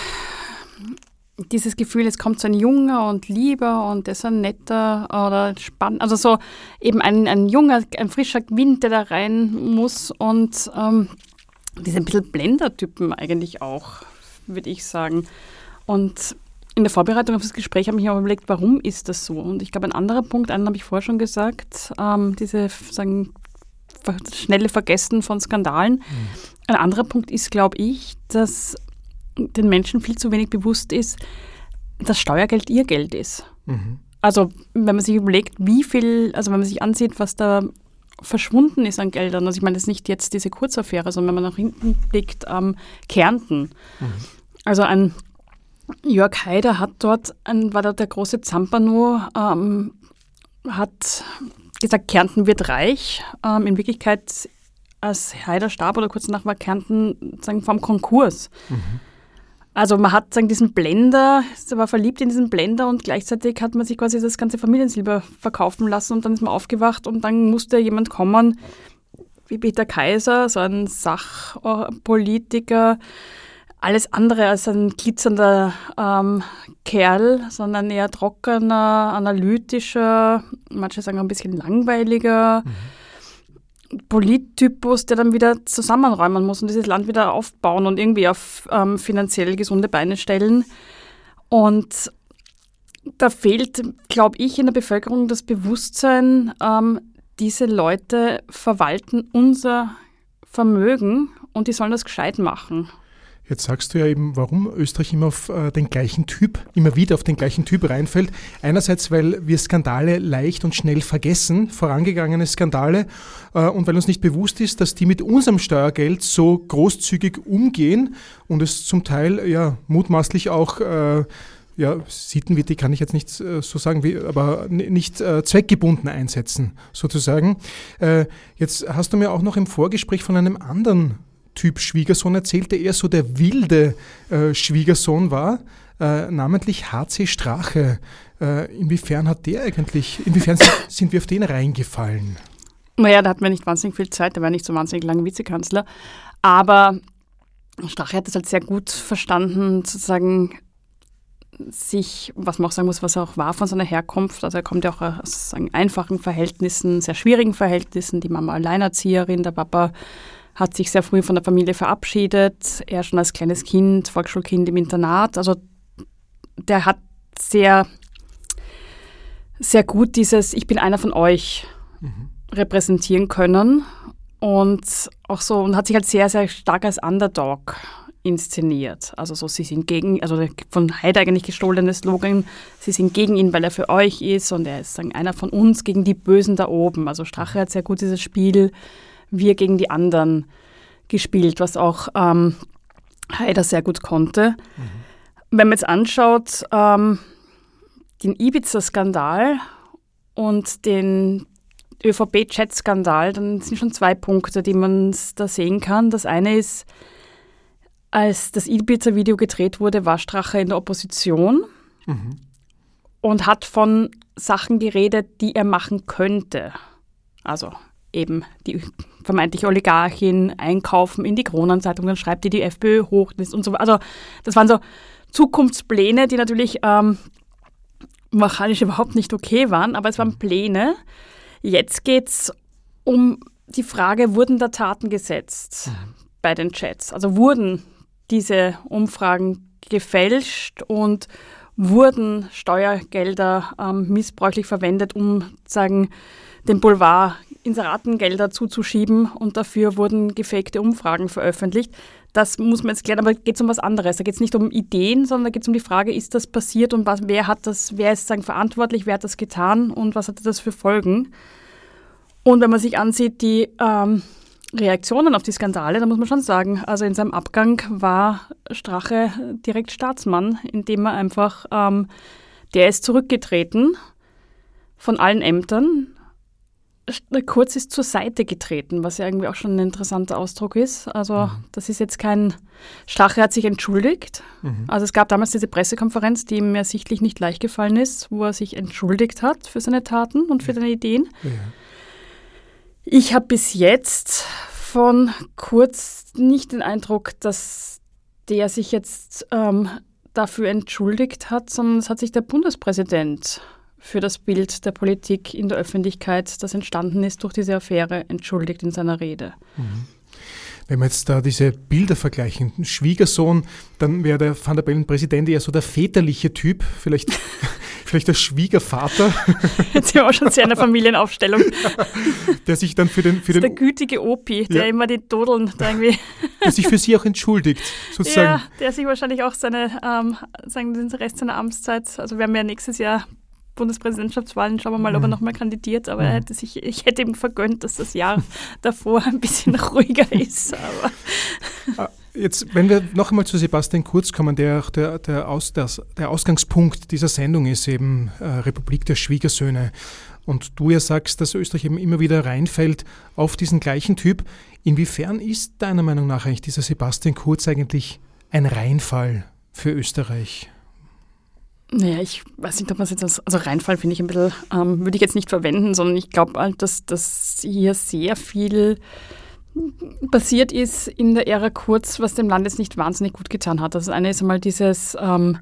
dieses Gefühl, es kommt so ein junger und lieber und der ist ein netter oder spannend. Also so eben ein, ein junger, ein frischer Wind, der da rein muss und ähm, diese ein bisschen Blender-Typen eigentlich auch, würde ich sagen. Und in der Vorbereitung auf das Gespräch habe ich mir auch überlegt, warum ist das so? Und ich glaube, ein anderer Punkt, einen habe ich vorher schon gesagt, ähm, diese sagen, schnelle Vergessen von Skandalen. Ein anderer Punkt ist, glaube ich, dass den Menschen viel zu wenig bewusst ist, dass Steuergeld ihr Geld ist. Also wenn man sich überlegt, wie viel, also wenn man sich ansieht, was da verschwunden ist an Geldern, also ich meine, das ist nicht jetzt diese Kurzaffäre, sondern wenn man nach hinten blickt, ähm, Kärnten. Also ein Jörg Haider hat dort, ein, war dort der große Zampano, ähm, hat gesagt, Kärnten wird reich. Ähm, in Wirklichkeit, als Haider starb oder kurz danach war Kärnten sagen, vom Konkurs. Also man hat sagen, diesen Blender, er war verliebt in diesen Blender und gleichzeitig hat man sich quasi das ganze Familiensilber verkaufen lassen und dann ist man aufgewacht und dann musste jemand kommen, wie Peter Kaiser, so ein Sachpolitiker, alles andere als ein glitzernder ähm, Kerl, sondern eher trockener, analytischer, manche sagen auch ein bisschen langweiliger. Polittypus, der dann wieder zusammenräumen muss und dieses Land wieder aufbauen und irgendwie auf ähm, finanziell gesunde Beine stellen. Und da fehlt, glaube ich, in der Bevölkerung das Bewusstsein, ähm, diese Leute verwalten unser Vermögen und die sollen das gescheit machen. Jetzt sagst du ja eben, warum Österreich immer auf äh, den gleichen Typ, immer wieder auf den gleichen Typ reinfällt. Einerseits, weil wir Skandale leicht und schnell vergessen, vorangegangene Skandale, äh, und weil uns nicht bewusst ist, dass die mit unserem Steuergeld so großzügig umgehen und es zum Teil ja mutmaßlich auch äh, ja, Sittenwirte kann ich jetzt nicht so sagen, wie, aber nicht äh, zweckgebunden einsetzen, sozusagen. Äh, jetzt hast du mir auch noch im Vorgespräch von einem anderen Typ Schwiegersohn erzählt, der eher so der wilde äh, Schwiegersohn war, äh, namentlich HC Strache. Äh, inwiefern hat der eigentlich, inwiefern sind, wir auf den reingefallen? Naja, da hatten wir nicht wahnsinnig viel Zeit, der war nicht so wahnsinnig lange Vizekanzler. Aber Strache hat es halt sehr gut verstanden, sozusagen sich, was man auch sagen muss, was er auch war von seiner Herkunft. Also er kommt ja auch aus sagen, einfachen Verhältnissen, sehr schwierigen Verhältnissen. Die Mama Alleinerzieherin, der Papa hat sich sehr früh von der Familie verabschiedet. Er schon als kleines Kind, Volksschulkind im Internat. Also der hat sehr, sehr gut dieses Ich bin einer von euch repräsentieren können und auch so und hat sich halt sehr, sehr stark als Underdog inszeniert. Also so, sie sind gegen, also von Haider eigentlich gestohlene Slogan, sie sind gegen ihn, weil er für euch ist und er ist sagen, einer von uns gegen die Bösen da oben. Also Strache hat sehr gut dieses Spiel wir gegen die anderen gespielt, was auch ähm, Haider sehr gut konnte. Wenn man jetzt anschaut, ähm, den Ibiza-Skandal und den ÖVP-Chat-Skandal, dann sind schon zwei Punkte, die man da sehen kann. Das eine ist, als das Ibiza-Video gedreht wurde, war Strache in der Opposition und hat von Sachen geredet, die er machen könnte. Also eben die vermeintliche Oligarchin einkaufen in die Kronenzeitung, dann schreibt die die FPÖ hoch und so. Also das waren so Zukunftspläne, die natürlich ähm, mechanisch überhaupt nicht okay waren, aber es waren Pläne. Jetzt geht es um die Frage, wurden da Taten gesetzt bei den Chats? Also wurden diese Umfragen gefälscht und wurden Steuergelder ähm, missbräuchlich verwendet, um sagen, dem Boulevard Inseratengelder zuzuschieben und dafür wurden gefakte Umfragen veröffentlicht. das muss man jetzt klären, aber geht es um was anderes. Da geht es nicht um Ideen, sondern da geht es um die Frage, ist das passiert und was, wer hat das, wer ist sagen, verantwortlich, wer hat das getan und was hat das für Folgen? Und wenn man sich ansieht, die ähm, Reaktionen auf die Skandale, da muss man schon sagen, also in seinem Abgang war Strache direkt Staatsmann, indem er einfach, ähm, der ist zurückgetreten von allen Ämtern. Kurz ist zur Seite getreten, was ja irgendwie auch schon ein interessanter Ausdruck ist. Also das ist jetzt kein, Strache hat sich entschuldigt. Also es gab damals diese Pressekonferenz, die ihm ja sichtlich nicht leicht gefallen ist, wo er sich entschuldigt hat für seine Taten und für seine Ideen. Ja. Ich habe bis jetzt von Kurz nicht den Eindruck, dass der sich jetzt ähm, dafür entschuldigt hat, sondern es hat sich der Bundespräsident für das Bild der Politik in der Öffentlichkeit, das entstanden ist durch diese Affäre, entschuldigt in seiner Rede. Wenn wir jetzt da diese Bilder vergleichen, Schwiegersohn, dann wäre der Van der Bellen Präsident eher so der väterliche Typ, vielleicht, vielleicht der Schwiegervater, Jetzt sind wir auch schon sehr in der Familienaufstellung. der sich dann für den, für Der den gütige Opi, der Ja. immer die Dodeln da irgendwie. der sich für sie auch entschuldigt, sozusagen. Ja, der sich wahrscheinlich auch seine, ähm, sagen den Rest seiner Amtszeit, also wir haben ja nächstes Jahr Bundespräsidentschaftswahlen, schauen wir mal, ob er nochmal kandidiert, aber er hätte sich, ich hätte ihm vergönnt, dass das Jahr davor ein bisschen ruhiger ist. Aber Ah, Jetzt, wenn wir noch einmal zu Sebastian Kurz kommen, der auch der, der, Aus, das, der Ausgangspunkt dieser Sendung ist, eben äh, Republik der Schwiegersöhne. Und du ja sagst, dass Österreich eben immer wieder reinfällt auf diesen gleichen Typ. Inwiefern ist deiner Meinung nach eigentlich dieser Sebastian Kurz eigentlich ein Reinfall für Österreich? Naja, ich weiß nicht, ob man es jetzt als, also Reinfall finde ich ein bisschen, ähm, würde ich jetzt nicht verwenden, sondern ich glaube halt, dass, dass hier sehr viel passiert ist in der Ära Kurz, was dem Land jetzt nicht wahnsinnig gut getan hat. Das eine ist einmal dieses, ähm,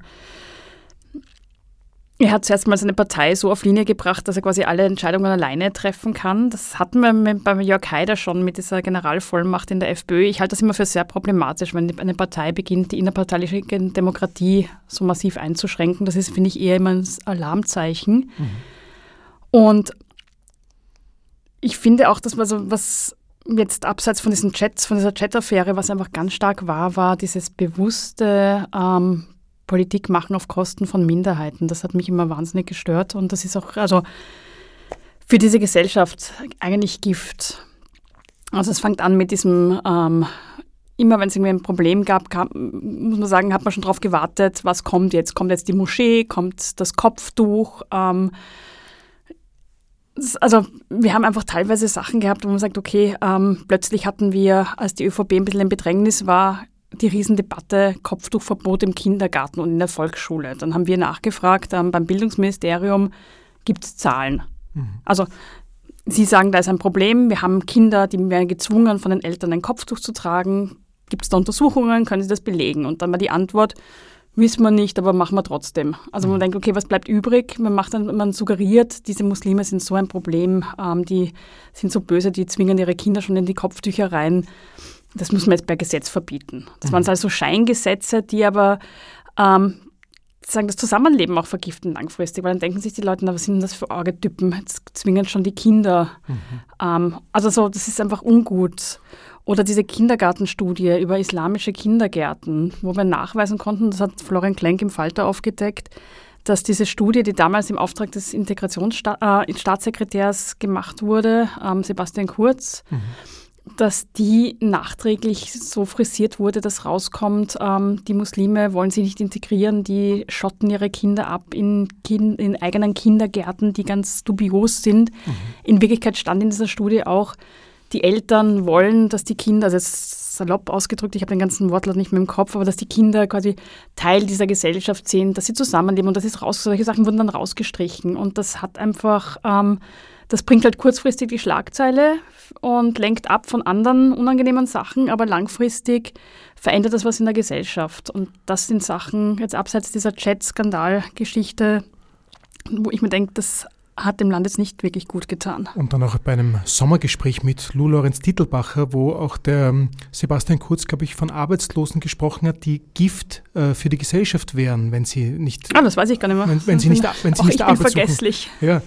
er hat zuerst mal seine Partei so auf Linie gebracht, dass er quasi alle Entscheidungen alleine treffen kann. Das hatten wir mit, beim Jörg Haider schon mit dieser Generalvollmacht in der FPÖ. Ich halte das immer für sehr problematisch, wenn eine Partei beginnt, die innerparteiliche Demokratie so massiv einzuschränken. Das ist, finde ich, eher immer ein Alarmzeichen. Und ich finde auch, dass man so was jetzt abseits von diesen Chats, von dieser Chat-Affäre, was einfach ganz stark war, war dieses bewusste ähm, Politik machen auf Kosten von Minderheiten. Das hat mich immer wahnsinnig gestört und das ist auch also für diese Gesellschaft eigentlich Gift. Also es fängt an mit diesem, ähm, immer wenn es irgendwie ein Problem gab, kam, muss man sagen, hat man schon darauf gewartet, was kommt jetzt? Kommt jetzt die Moschee, kommt das Kopftuch? Ähm, also wir haben einfach teilweise Sachen gehabt, wo man sagt, okay, ähm, plötzlich hatten wir, als die ÖVP ein bisschen in Bedrängnis war, die Riesendebatte Kopftuchverbot im Kindergarten und in der Volksschule. Dann haben wir nachgefragt ähm, beim Bildungsministerium, gibt es Zahlen? Also Sie sagen, da ist ein Problem, wir haben Kinder, die werden gezwungen, von den Eltern ein Kopftuch zu tragen. Gibt es da Untersuchungen, können Sie das belegen? Und dann war die Antwort, wissen wir nicht, aber machen wir trotzdem. Also man denkt, okay, was bleibt übrig? Man, macht dann, man suggeriert, diese Muslime sind so ein Problem, ähm, die sind so böse, die zwingen ihre Kinder schon in die Kopftücher rein. Das muss man jetzt per Gesetz verbieten. Das waren also Scheingesetze, die aber ähm, sagen, das Zusammenleben auch vergiften langfristig, weil dann denken sich die Leute, na, was sind das für Archetypen? Jetzt zwingen schon die Kinder. Ähm, also so, das ist einfach ungut. Oder diese Kindergartenstudie über islamische Kindergärten, wo wir nachweisen konnten, das hat Florian Klenk im Falter aufgedeckt, dass diese Studie, die damals im Auftrag des Integrationsstaatssekretärs gemacht wurde, ähm, Sebastian Kurz, dass die nachträglich so frisiert wurde, dass rauskommt, ähm, die Muslime wollen sie nicht integrieren, die schotten ihre Kinder ab in, kin in eigenen Kindergärten, die ganz dubios sind. In Wirklichkeit stand in dieser Studie auch, die Eltern wollen, dass die Kinder, also jetzt salopp ausgedrückt, ich habe den ganzen Wortlaut nicht mehr im Kopf, aber dass die Kinder quasi Teil dieser Gesellschaft sind, dass sie zusammenleben und das ist raus, solche Sachen wurden dann rausgestrichen und das hat einfach, ähm, das bringt halt kurzfristig die Schlagzeile und lenkt ab von anderen unangenehmen Sachen, aber langfristig verändert das was in der Gesellschaft. Und das sind Sachen, jetzt abseits dieser Chat-Skandal-Geschichte, wo ich mir denke, das hat dem Land jetzt nicht wirklich gut getan. Und dann auch bei einem Sommergespräch mit Lou Lorenz Titelbacher, wo auch der ähm, Sebastian Kurz, glaube ich, von Arbeitslosen gesprochen hat, die Gift äh, für die Gesellschaft wären, wenn sie nicht. Ah, das weiß ich gar nicht mehr. Wenn, wenn sie nicht, wenn sie Auch nicht ich bin vergesslich. Suchen. Ja.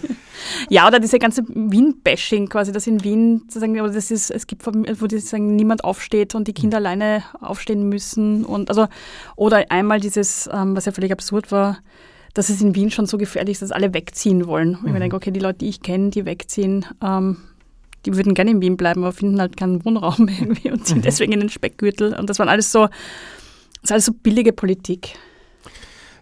Ja, oder diese ganze Wien-Bashing quasi, dass in Wien sozusagen, aber das ist, es gibt, wo die sagen, niemand aufsteht und die Kinder alleine aufstehen müssen und also, oder einmal dieses, ähm, was ja völlig absurd war, dass es in Wien schon so gefährlich ist, dass alle wegziehen wollen. Und ich mir denke, okay, die Leute, die ich kenne, die wegziehen, ähm, die würden gerne in Wien bleiben, aber finden halt keinen Wohnraum irgendwie und ziehen deswegen in den Speckgürtel. Und das waren alles so, das ist alles so billige Politik.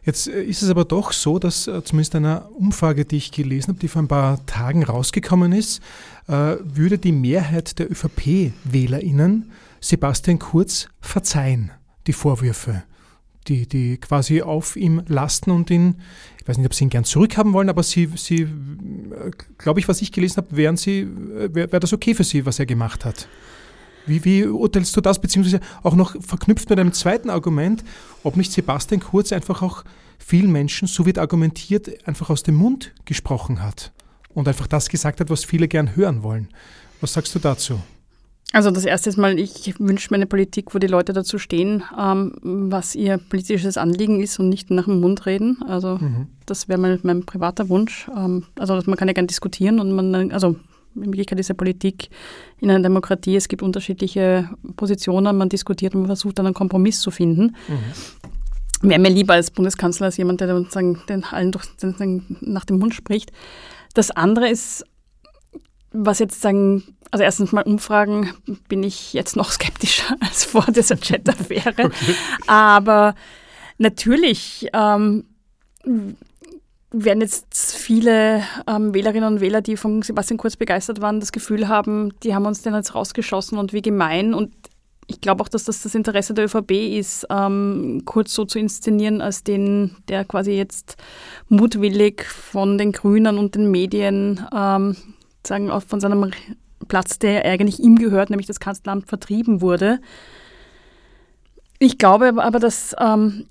Jetzt äh, ist es aber doch so, dass äh, zumindest einer Umfrage, die ich gelesen habe, die vor ein paar Tagen rausgekommen ist, äh, würde die Mehrheit der ÖVP-WählerInnen Sebastian Kurz verzeihen, die Vorwürfe, die, die quasi auf ihm lasten und ihn, ich weiß nicht, ob sie ihn gern zurückhaben wollen, aber sie, sie äh, glaube ich, was ich gelesen habe, wären sie, äh, wäre wär das okay für sie, was er gemacht hat. Wie, wie urteilst du das, beziehungsweise auch noch verknüpft mit einem zweiten Argument, ob nicht Sebastian Kurz einfach auch vielen Menschen, so wird argumentiert, einfach aus dem Mund gesprochen hat und einfach das gesagt hat, was viele gern hören wollen. Was sagst du dazu? Also das erste ist mal, ich wünsche mir eine Politik, wo die Leute dazu stehen, ähm, was ihr politisches Anliegen ist und nicht nach dem Mund reden. Also das wäre mal mein privater Wunsch. Ähm, also man kann ja gerne diskutieren und man, also in Wirklichkeit ist ja Politik in einer Demokratie, es gibt unterschiedliche Positionen, man diskutiert und man versucht dann einen Kompromiss zu finden. Wäre mir lieber als Bundeskanzler als jemand, der dann sagen, den allen durch, den, nach dem Mund spricht. Das andere ist, was jetzt sagen, also erstens mal Umfragen bin ich jetzt noch skeptischer als vor dieser Chat-Affäre. Aber natürlich ähm, werden jetzt viele ähm, Wählerinnen und Wähler, die von Sebastian Kurz begeistert waren, das Gefühl haben, die haben uns den jetzt rausgeschossen und wie gemein. Und ich glaube auch, dass das das Interesse der ÖVP ist, ähm, Kurz so zu inszenieren, als den, der quasi jetzt mutwillig von den Grünen und den Medien ähm, sagen, auch von seinem Platz, der eigentlich ihm gehört, nämlich das Kanzleramt, vertrieben wurde. Ich glaube aber, dass ähm,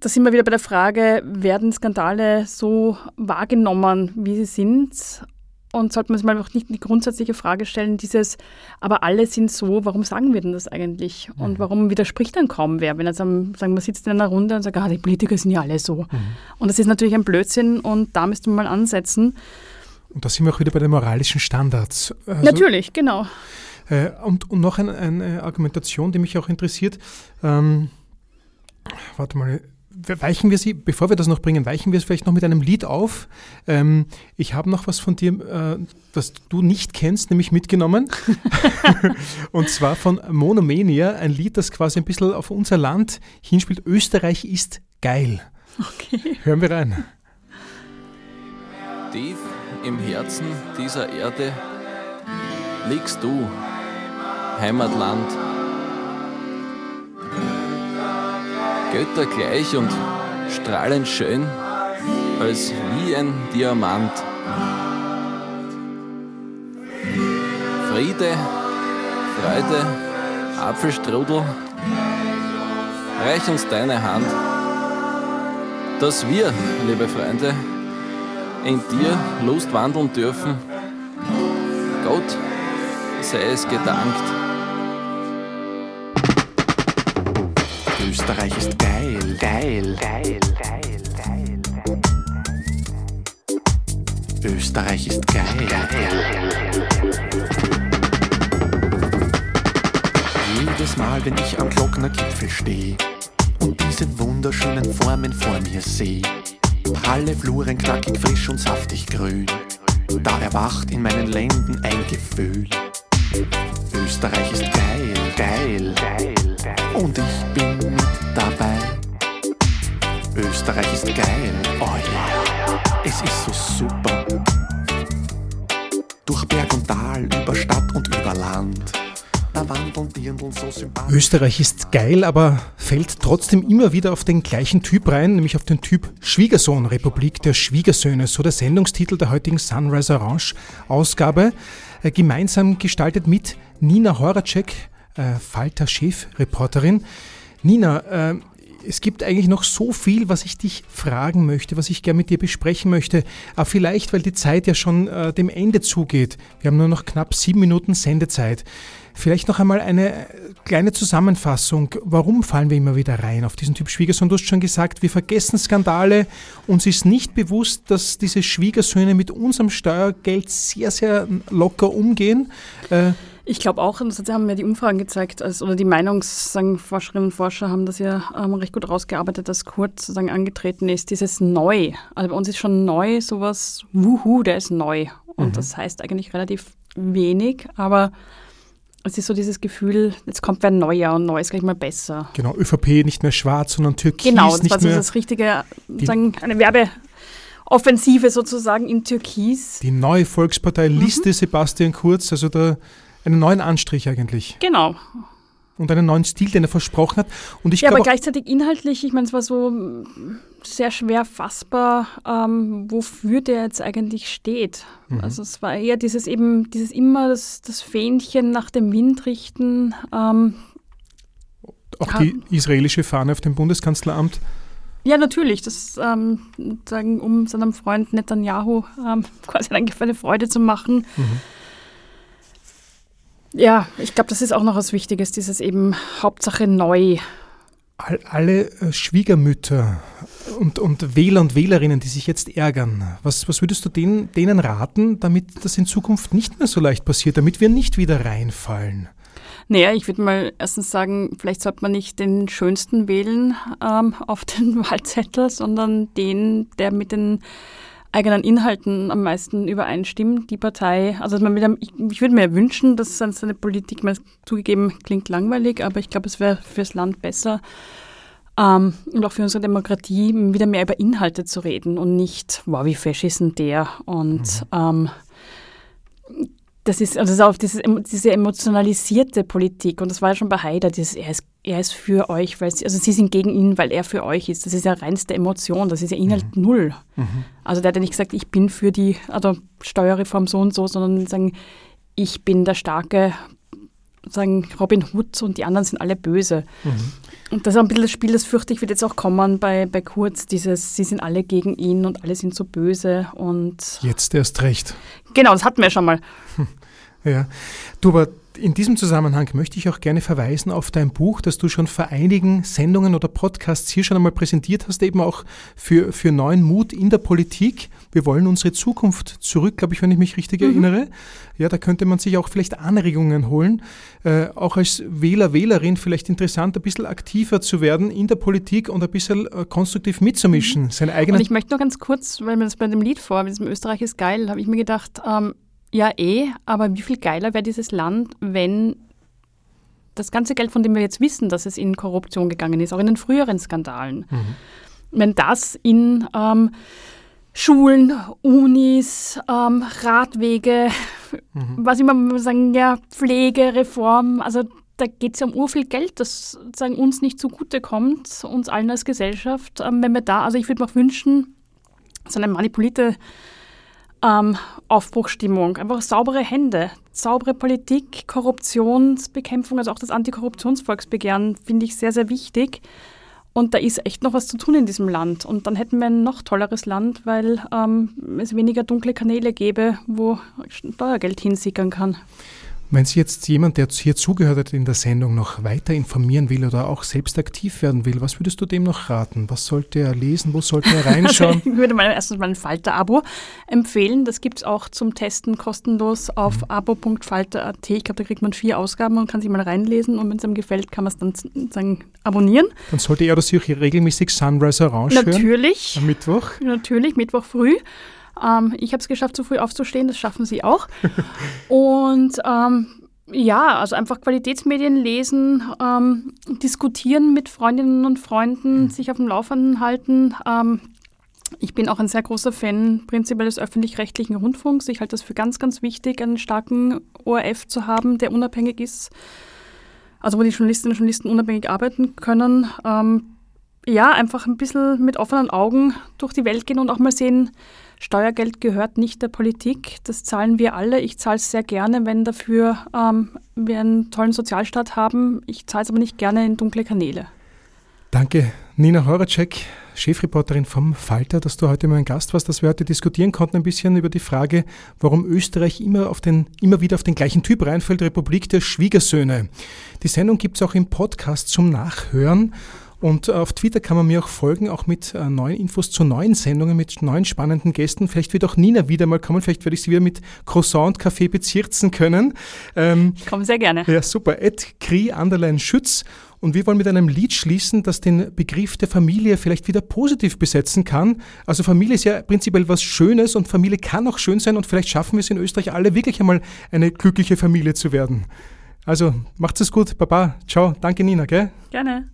da sind wir wieder bei der Frage, werden Skandale so wahrgenommen, wie sie sind? Und sollte man sich mal auch nicht die grundsätzliche Frage stellen, dieses, aber alle sind so, warum sagen wir denn das eigentlich? Und warum widerspricht dann kaum wer? Wenn jetzt am, sagen, man sitzt in einer Runde und sagt, ah, die Politiker sind ja alle so. Und das ist natürlich ein Blödsinn und da müsste man mal ansetzen. Und da sind wir auch wieder bei den moralischen Standards. Also, natürlich, genau. Äh, und, und noch ein, eine Argumentation, die mich auch interessiert. Ähm, warte mal, weichen wir sie, bevor wir das noch bringen, weichen wir es vielleicht noch mit einem Lied auf. Ähm, ich habe noch was von dir, äh, das du nicht kennst, nämlich mitgenommen. und zwar von Monomania, ein Lied, das quasi ein bisschen auf unser Land hinspielt. Österreich ist geil. Okay. Hören wir rein. Tief im Herzen dieser Erde liegst du, Heimatland. Göttergleich und strahlend schön, als wie ein Diamant. Friede, Freude, Apfelstrudel, reich uns deine Hand, dass wir, liebe Freunde, in dir Lust wandeln dürfen. Gott sei es gedankt. Österreich ist geil, geil, geil. Österreich ist geil. Jedes Mal, wenn ich am Glockner Gipfel stehe und diese wunderschönen Formen vor mir sehe, alle Fluren knackig frisch und saftig grün, da erwacht in meinen Lenden ein Gefühl. Österreich ist geil, geil, geil. Und ich bin mit dabei. Österreich ist geil, oh yeah. Es ist so super. Durch Berg und Tal, über Stadt und über Land. Österreich ist geil, aber fällt trotzdem immer wieder auf den gleichen Typ rein, nämlich auf den Typ Schwiegersohn, Republik der Schwiegersöhne, so der Sendungstitel der heutigen Sunrise Orange Ausgabe, äh, gemeinsam gestaltet mit Nina Horacek, äh, Falter Chefreporterin. Nina, äh, es gibt eigentlich noch so viel, was ich dich fragen möchte, was ich gerne mit dir besprechen möchte. Aber vielleicht, weil die Zeit ja schon dem Ende zugeht. Wir haben nur noch knapp sieben Minuten Sendezeit. Vielleicht noch einmal eine kleine Zusammenfassung. Warum fallen wir immer wieder rein auf diesen Typ Schwiegersohn? Du hast schon gesagt, wir vergessen Skandale. Uns ist nicht bewusst, dass diese Schwiegersöhne mit unserem Steuergeld sehr, sehr locker umgehen. Äh, ich glaube auch, und das haben ja die Umfragen gezeigt, also, oder die Meinungsforscherinnen und Forscher haben das ja ähm, recht gut rausgearbeitet, dass Kurt sozusagen angetreten ist, dieses Neu. Also bei uns ist schon neu sowas, wuhu, der ist neu. Und mhm. das heißt eigentlich relativ wenig, aber es ist so dieses Gefühl, jetzt kommt wer neuer und neu ist gleich mal besser. Genau, ÖVP nicht mehr schwarz, sondern türkis. Genau, das nicht war so das richtige, sagen, eine Werbeoffensive sozusagen in Türkis. Die neue Volkspartei mhm. Liste Sebastian Kurz, also da einen neuen Anstrich eigentlich. Genau. Und einen neuen Stil, den er versprochen hat. Und ich ja, aber gleichzeitig inhaltlich, ich meine, es war so sehr schwer fassbar, ähm, wofür der jetzt eigentlich steht. Mhm. Also es war eher dieses eben, dieses immer das, das Fähnchen nach dem Wind richten. Ähm, Auch die israelische Fahne auf dem Bundeskanzleramt. Ja, natürlich. Das ähm, sagen, um seinem Freund Netanyahu ähm, quasi eine Freude zu machen. Mhm. Ja, ich glaube, das ist auch noch was Wichtiges, dieses eben Hauptsache neu. All, alle äh, Schwiegermütter und, und Wähler und Wählerinnen, die sich jetzt ärgern, was, was würdest du denen, denen raten, damit das in Zukunft nicht mehr so leicht passiert, damit wir nicht wieder reinfallen? Naja, ich würde mal erstens sagen, vielleicht sollte man nicht den schönsten wählen ähm, auf den Wahlzettel, sondern den, der mit den eigenen Inhalten am meisten übereinstimmen, die Partei. Also man wieder, ich, ich würde mir wünschen, dass seine Politik, mal zugegeben, klingt langweilig, aber ich glaube, es wäre fürs Land besser ähm, und auch für unsere Demokratie wieder mehr über Inhalte zu reden und nicht, wow, wie fesch ist denn der? Und mhm. ähm, das ist, also das ist auch dieses, diese emotionalisierte Politik und das war ja schon bei Haider, dieses, er ist, er ist für euch, weil sie, also sie sind gegen ihn, weil er für euch ist. Das ist ja reinste Emotion, das ist ja Inhalt mhm. null. Mhm. Also der hat ja nicht gesagt, ich bin für die also Steuerreform so und so, sondern sagen, ich bin der starke sagen Robin Hood und die anderen sind alle böse. Mhm. Und das ist ein bisschen das Spiel, das fürchte ich, wird jetzt auch kommen bei, bei Kurz, dieses, sie sind alle gegen ihn und alle sind so böse und... Jetzt erst recht. Genau, das hatten wir schon mal. Ja, du, aber in diesem Zusammenhang möchte ich auch gerne verweisen auf dein Buch, das du schon vor einigen Sendungen oder Podcasts hier schon einmal präsentiert hast, eben auch für, für neuen Mut in der Politik. Wir wollen unsere Zukunft zurück, glaube ich, wenn ich mich richtig mhm. erinnere. Ja, da könnte man sich auch vielleicht Anregungen holen, äh, auch als Wähler, Wählerin vielleicht interessant, ein bisschen aktiver zu werden in der Politik und ein bisschen äh, konstruktiv mitzumischen. Mhm. Seine eigenen und ich möchte noch ganz kurz, weil mir das bei dem Lied vor, mit diesem Österreich ist geil, habe ich mir gedacht, ähm, ja, eh, aber wie viel geiler wäre dieses Land, wenn das ganze Geld, von dem wir jetzt wissen, dass es in Korruption gegangen ist, auch in den früheren Skandalen, mhm. wenn das in ähm, Schulen, Unis, ähm, Radwege, mhm. was immer sagen, ja, Pflege, Reform, also da geht es ja um urviel Geld, das sagen, uns nicht zugutekommt, uns allen als Gesellschaft. Ähm, wenn wir da, also ich würde mir auch wünschen, so eine manipulierte ähm, Aufbruchstimmung, einfach saubere Hände, saubere Politik, Korruptionsbekämpfung, also auch das Antikorruptionsvolksbegehren finde ich sehr, sehr wichtig. Und da ist echt noch was zu tun in diesem Land. Und dann hätten wir ein noch tolleres Land, weil ähm, es weniger dunkle Kanäle gäbe, wo Steuergeld hinsickern kann. Wenn sich jetzt jemand, der hier zugehört hat in der Sendung, noch weiter informieren will oder auch selbst aktiv werden will, was würdest du dem noch raten? Was sollte er lesen? Wo sollte er reinschauen? Also ich würde mal erstens mal ein Falter-Abo empfehlen. Das gibt es auch zum Testen kostenlos auf mhm. abo.falter.at. Ich glaube, da kriegt man vier Ausgaben und kann sich mal reinlesen und wenn es einem gefällt, kann man es dann sagen, abonnieren. Dann sollte er oder sie auch regelmäßig Sunrise Orange Natürlich. hören? Am Mittwoch? Natürlich, Mittwoch früh. Ähm, ich habe es geschafft, zu früh aufzustehen, das schaffen Sie auch. Und ähm, ja, also einfach Qualitätsmedien lesen, ähm, diskutieren mit Freundinnen und Freunden, mhm. sich auf dem Laufenden halten. Ähm, ich bin auch ein sehr großer Fan prinzipiell des öffentlich-rechtlichen Rundfunks. Ich halte das für ganz, ganz wichtig, einen starken ORF zu haben, der unabhängig ist. Also wo die Journalistinnen und Journalisten unabhängig arbeiten können. Ähm, ja, einfach ein bisschen mit offenen Augen durch die Welt gehen und auch mal sehen, Steuergeld gehört nicht der Politik. Das zahlen wir alle. Ich zahle es sehr gerne, wenn dafür ähm, wir einen tollen Sozialstaat haben. Ich zahle es aber nicht gerne in dunkle Kanäle. Danke Nina Horacek, Chefreporterin vom Falter, dass du heute mein Gast warst, dass wir heute diskutieren konnten ein bisschen über die Frage, warum Österreich immer, auf den, immer wieder auf den gleichen Typ reinfällt, Republik der Schwiegersöhne. Die Sendung gibt es auch im Podcast zum Nachhören. Und auf Twitter kann man mir auch folgen, auch mit äh, neuen Infos zu neuen Sendungen, mit neuen spannenden Gästen. Vielleicht wird auch Nina wieder mal kommen, vielleicht werde ich sie wieder mit Croissant und Kaffee bezirzen können. Ähm, Komm sehr gerne. ja, super. Ed Kri Anderlein Schütz. Und wir wollen mit einem Lied schließen, das den Begriff der Familie vielleicht wieder positiv besetzen kann. Also Familie ist ja prinzipiell was Schönes und Familie kann auch schön sein und vielleicht schaffen wir es in Österreich alle wirklich einmal eine glückliche Familie zu werden. Also macht's es gut, Baba, ciao, danke Nina, gell? Gerne.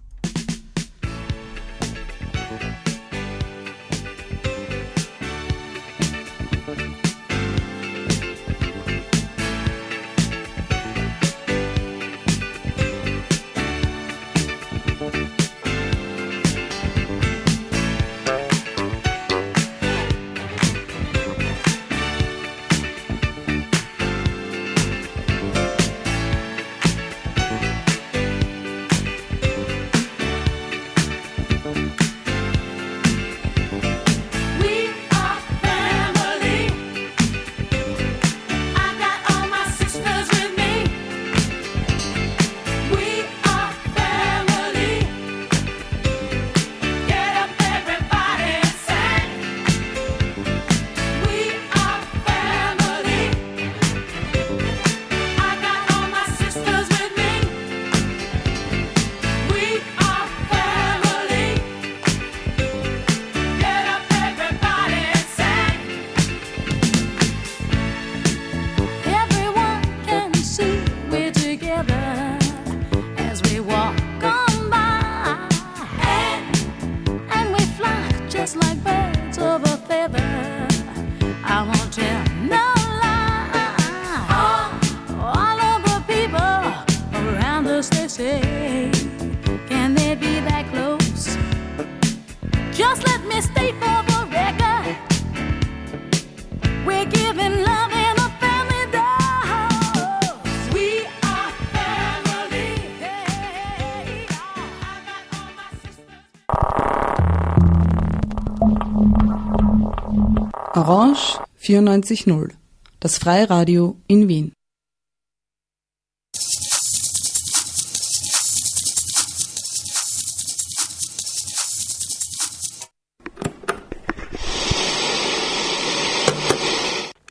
94.0, das Freiradio in Wien.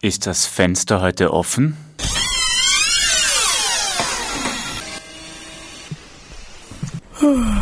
Ist das Fenster heute offen?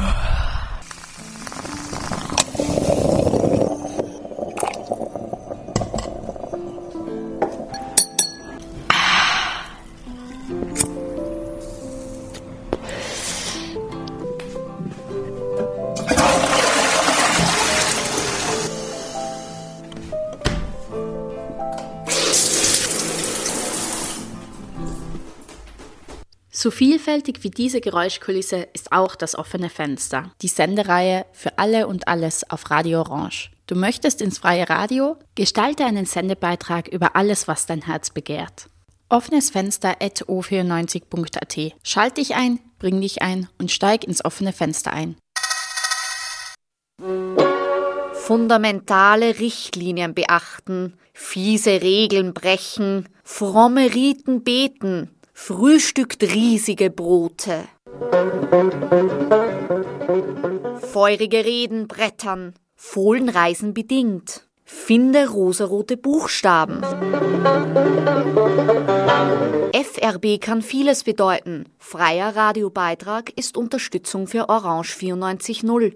vielfältig wie diese Geräuschkulisse ist auch das offene Fenster, die Sendereihe für alle und alles auf Radio Orange. Du möchtest ins freie Radio? Gestalte einen Sendebeitrag über alles, was dein Herz begehrt. Offenes Fenster at o94.at. Schalt dich ein, bring dich ein und steig ins offene Fenster ein. Fundamentale Richtlinien beachten, fiese Regeln brechen, fromme Riten beten, frühstückt riesige Brote. Feurige Reden brettern, Fohlenreisen bedingt. Finde rosarote Buchstaben. FRB kann vieles bedeuten. Freier Radiobeitrag ist Unterstützung für Orange 94.0.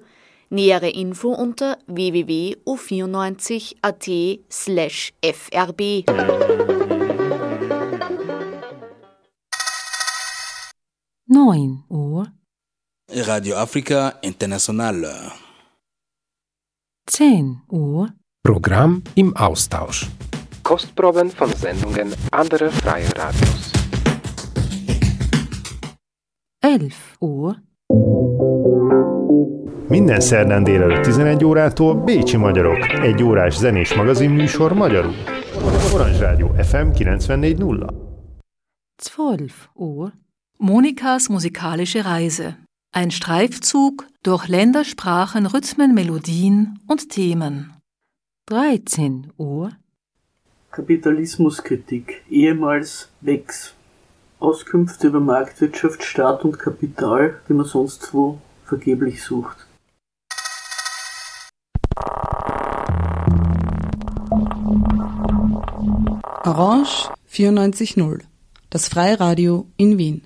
Nähere Info unter www.o94.at slash frb. Neun Uhr, Radio Afrika International. zehn Uhr, Programm im Austausch. Kostproben von Sendungen anderer freier Radios. elf Uhr, Minden szerdán délelőtt 11 órától Bécsi Magyarok, egy órás zenés magazinműsor magyarul. Orange Rádió FM 94.0. zwölf Uhr, Monikas musikalische Reise. Ein Streifzug durch Länder, Sprachen, Rhythmen, Melodien und Themen. 13 Uhr. Kapitalismuskritik, ehemals WEX. Auskünfte über Marktwirtschaft, Staat und Kapital, die man sonst wo vergeblich sucht. Orange 94.0, das Freiradio in Wien.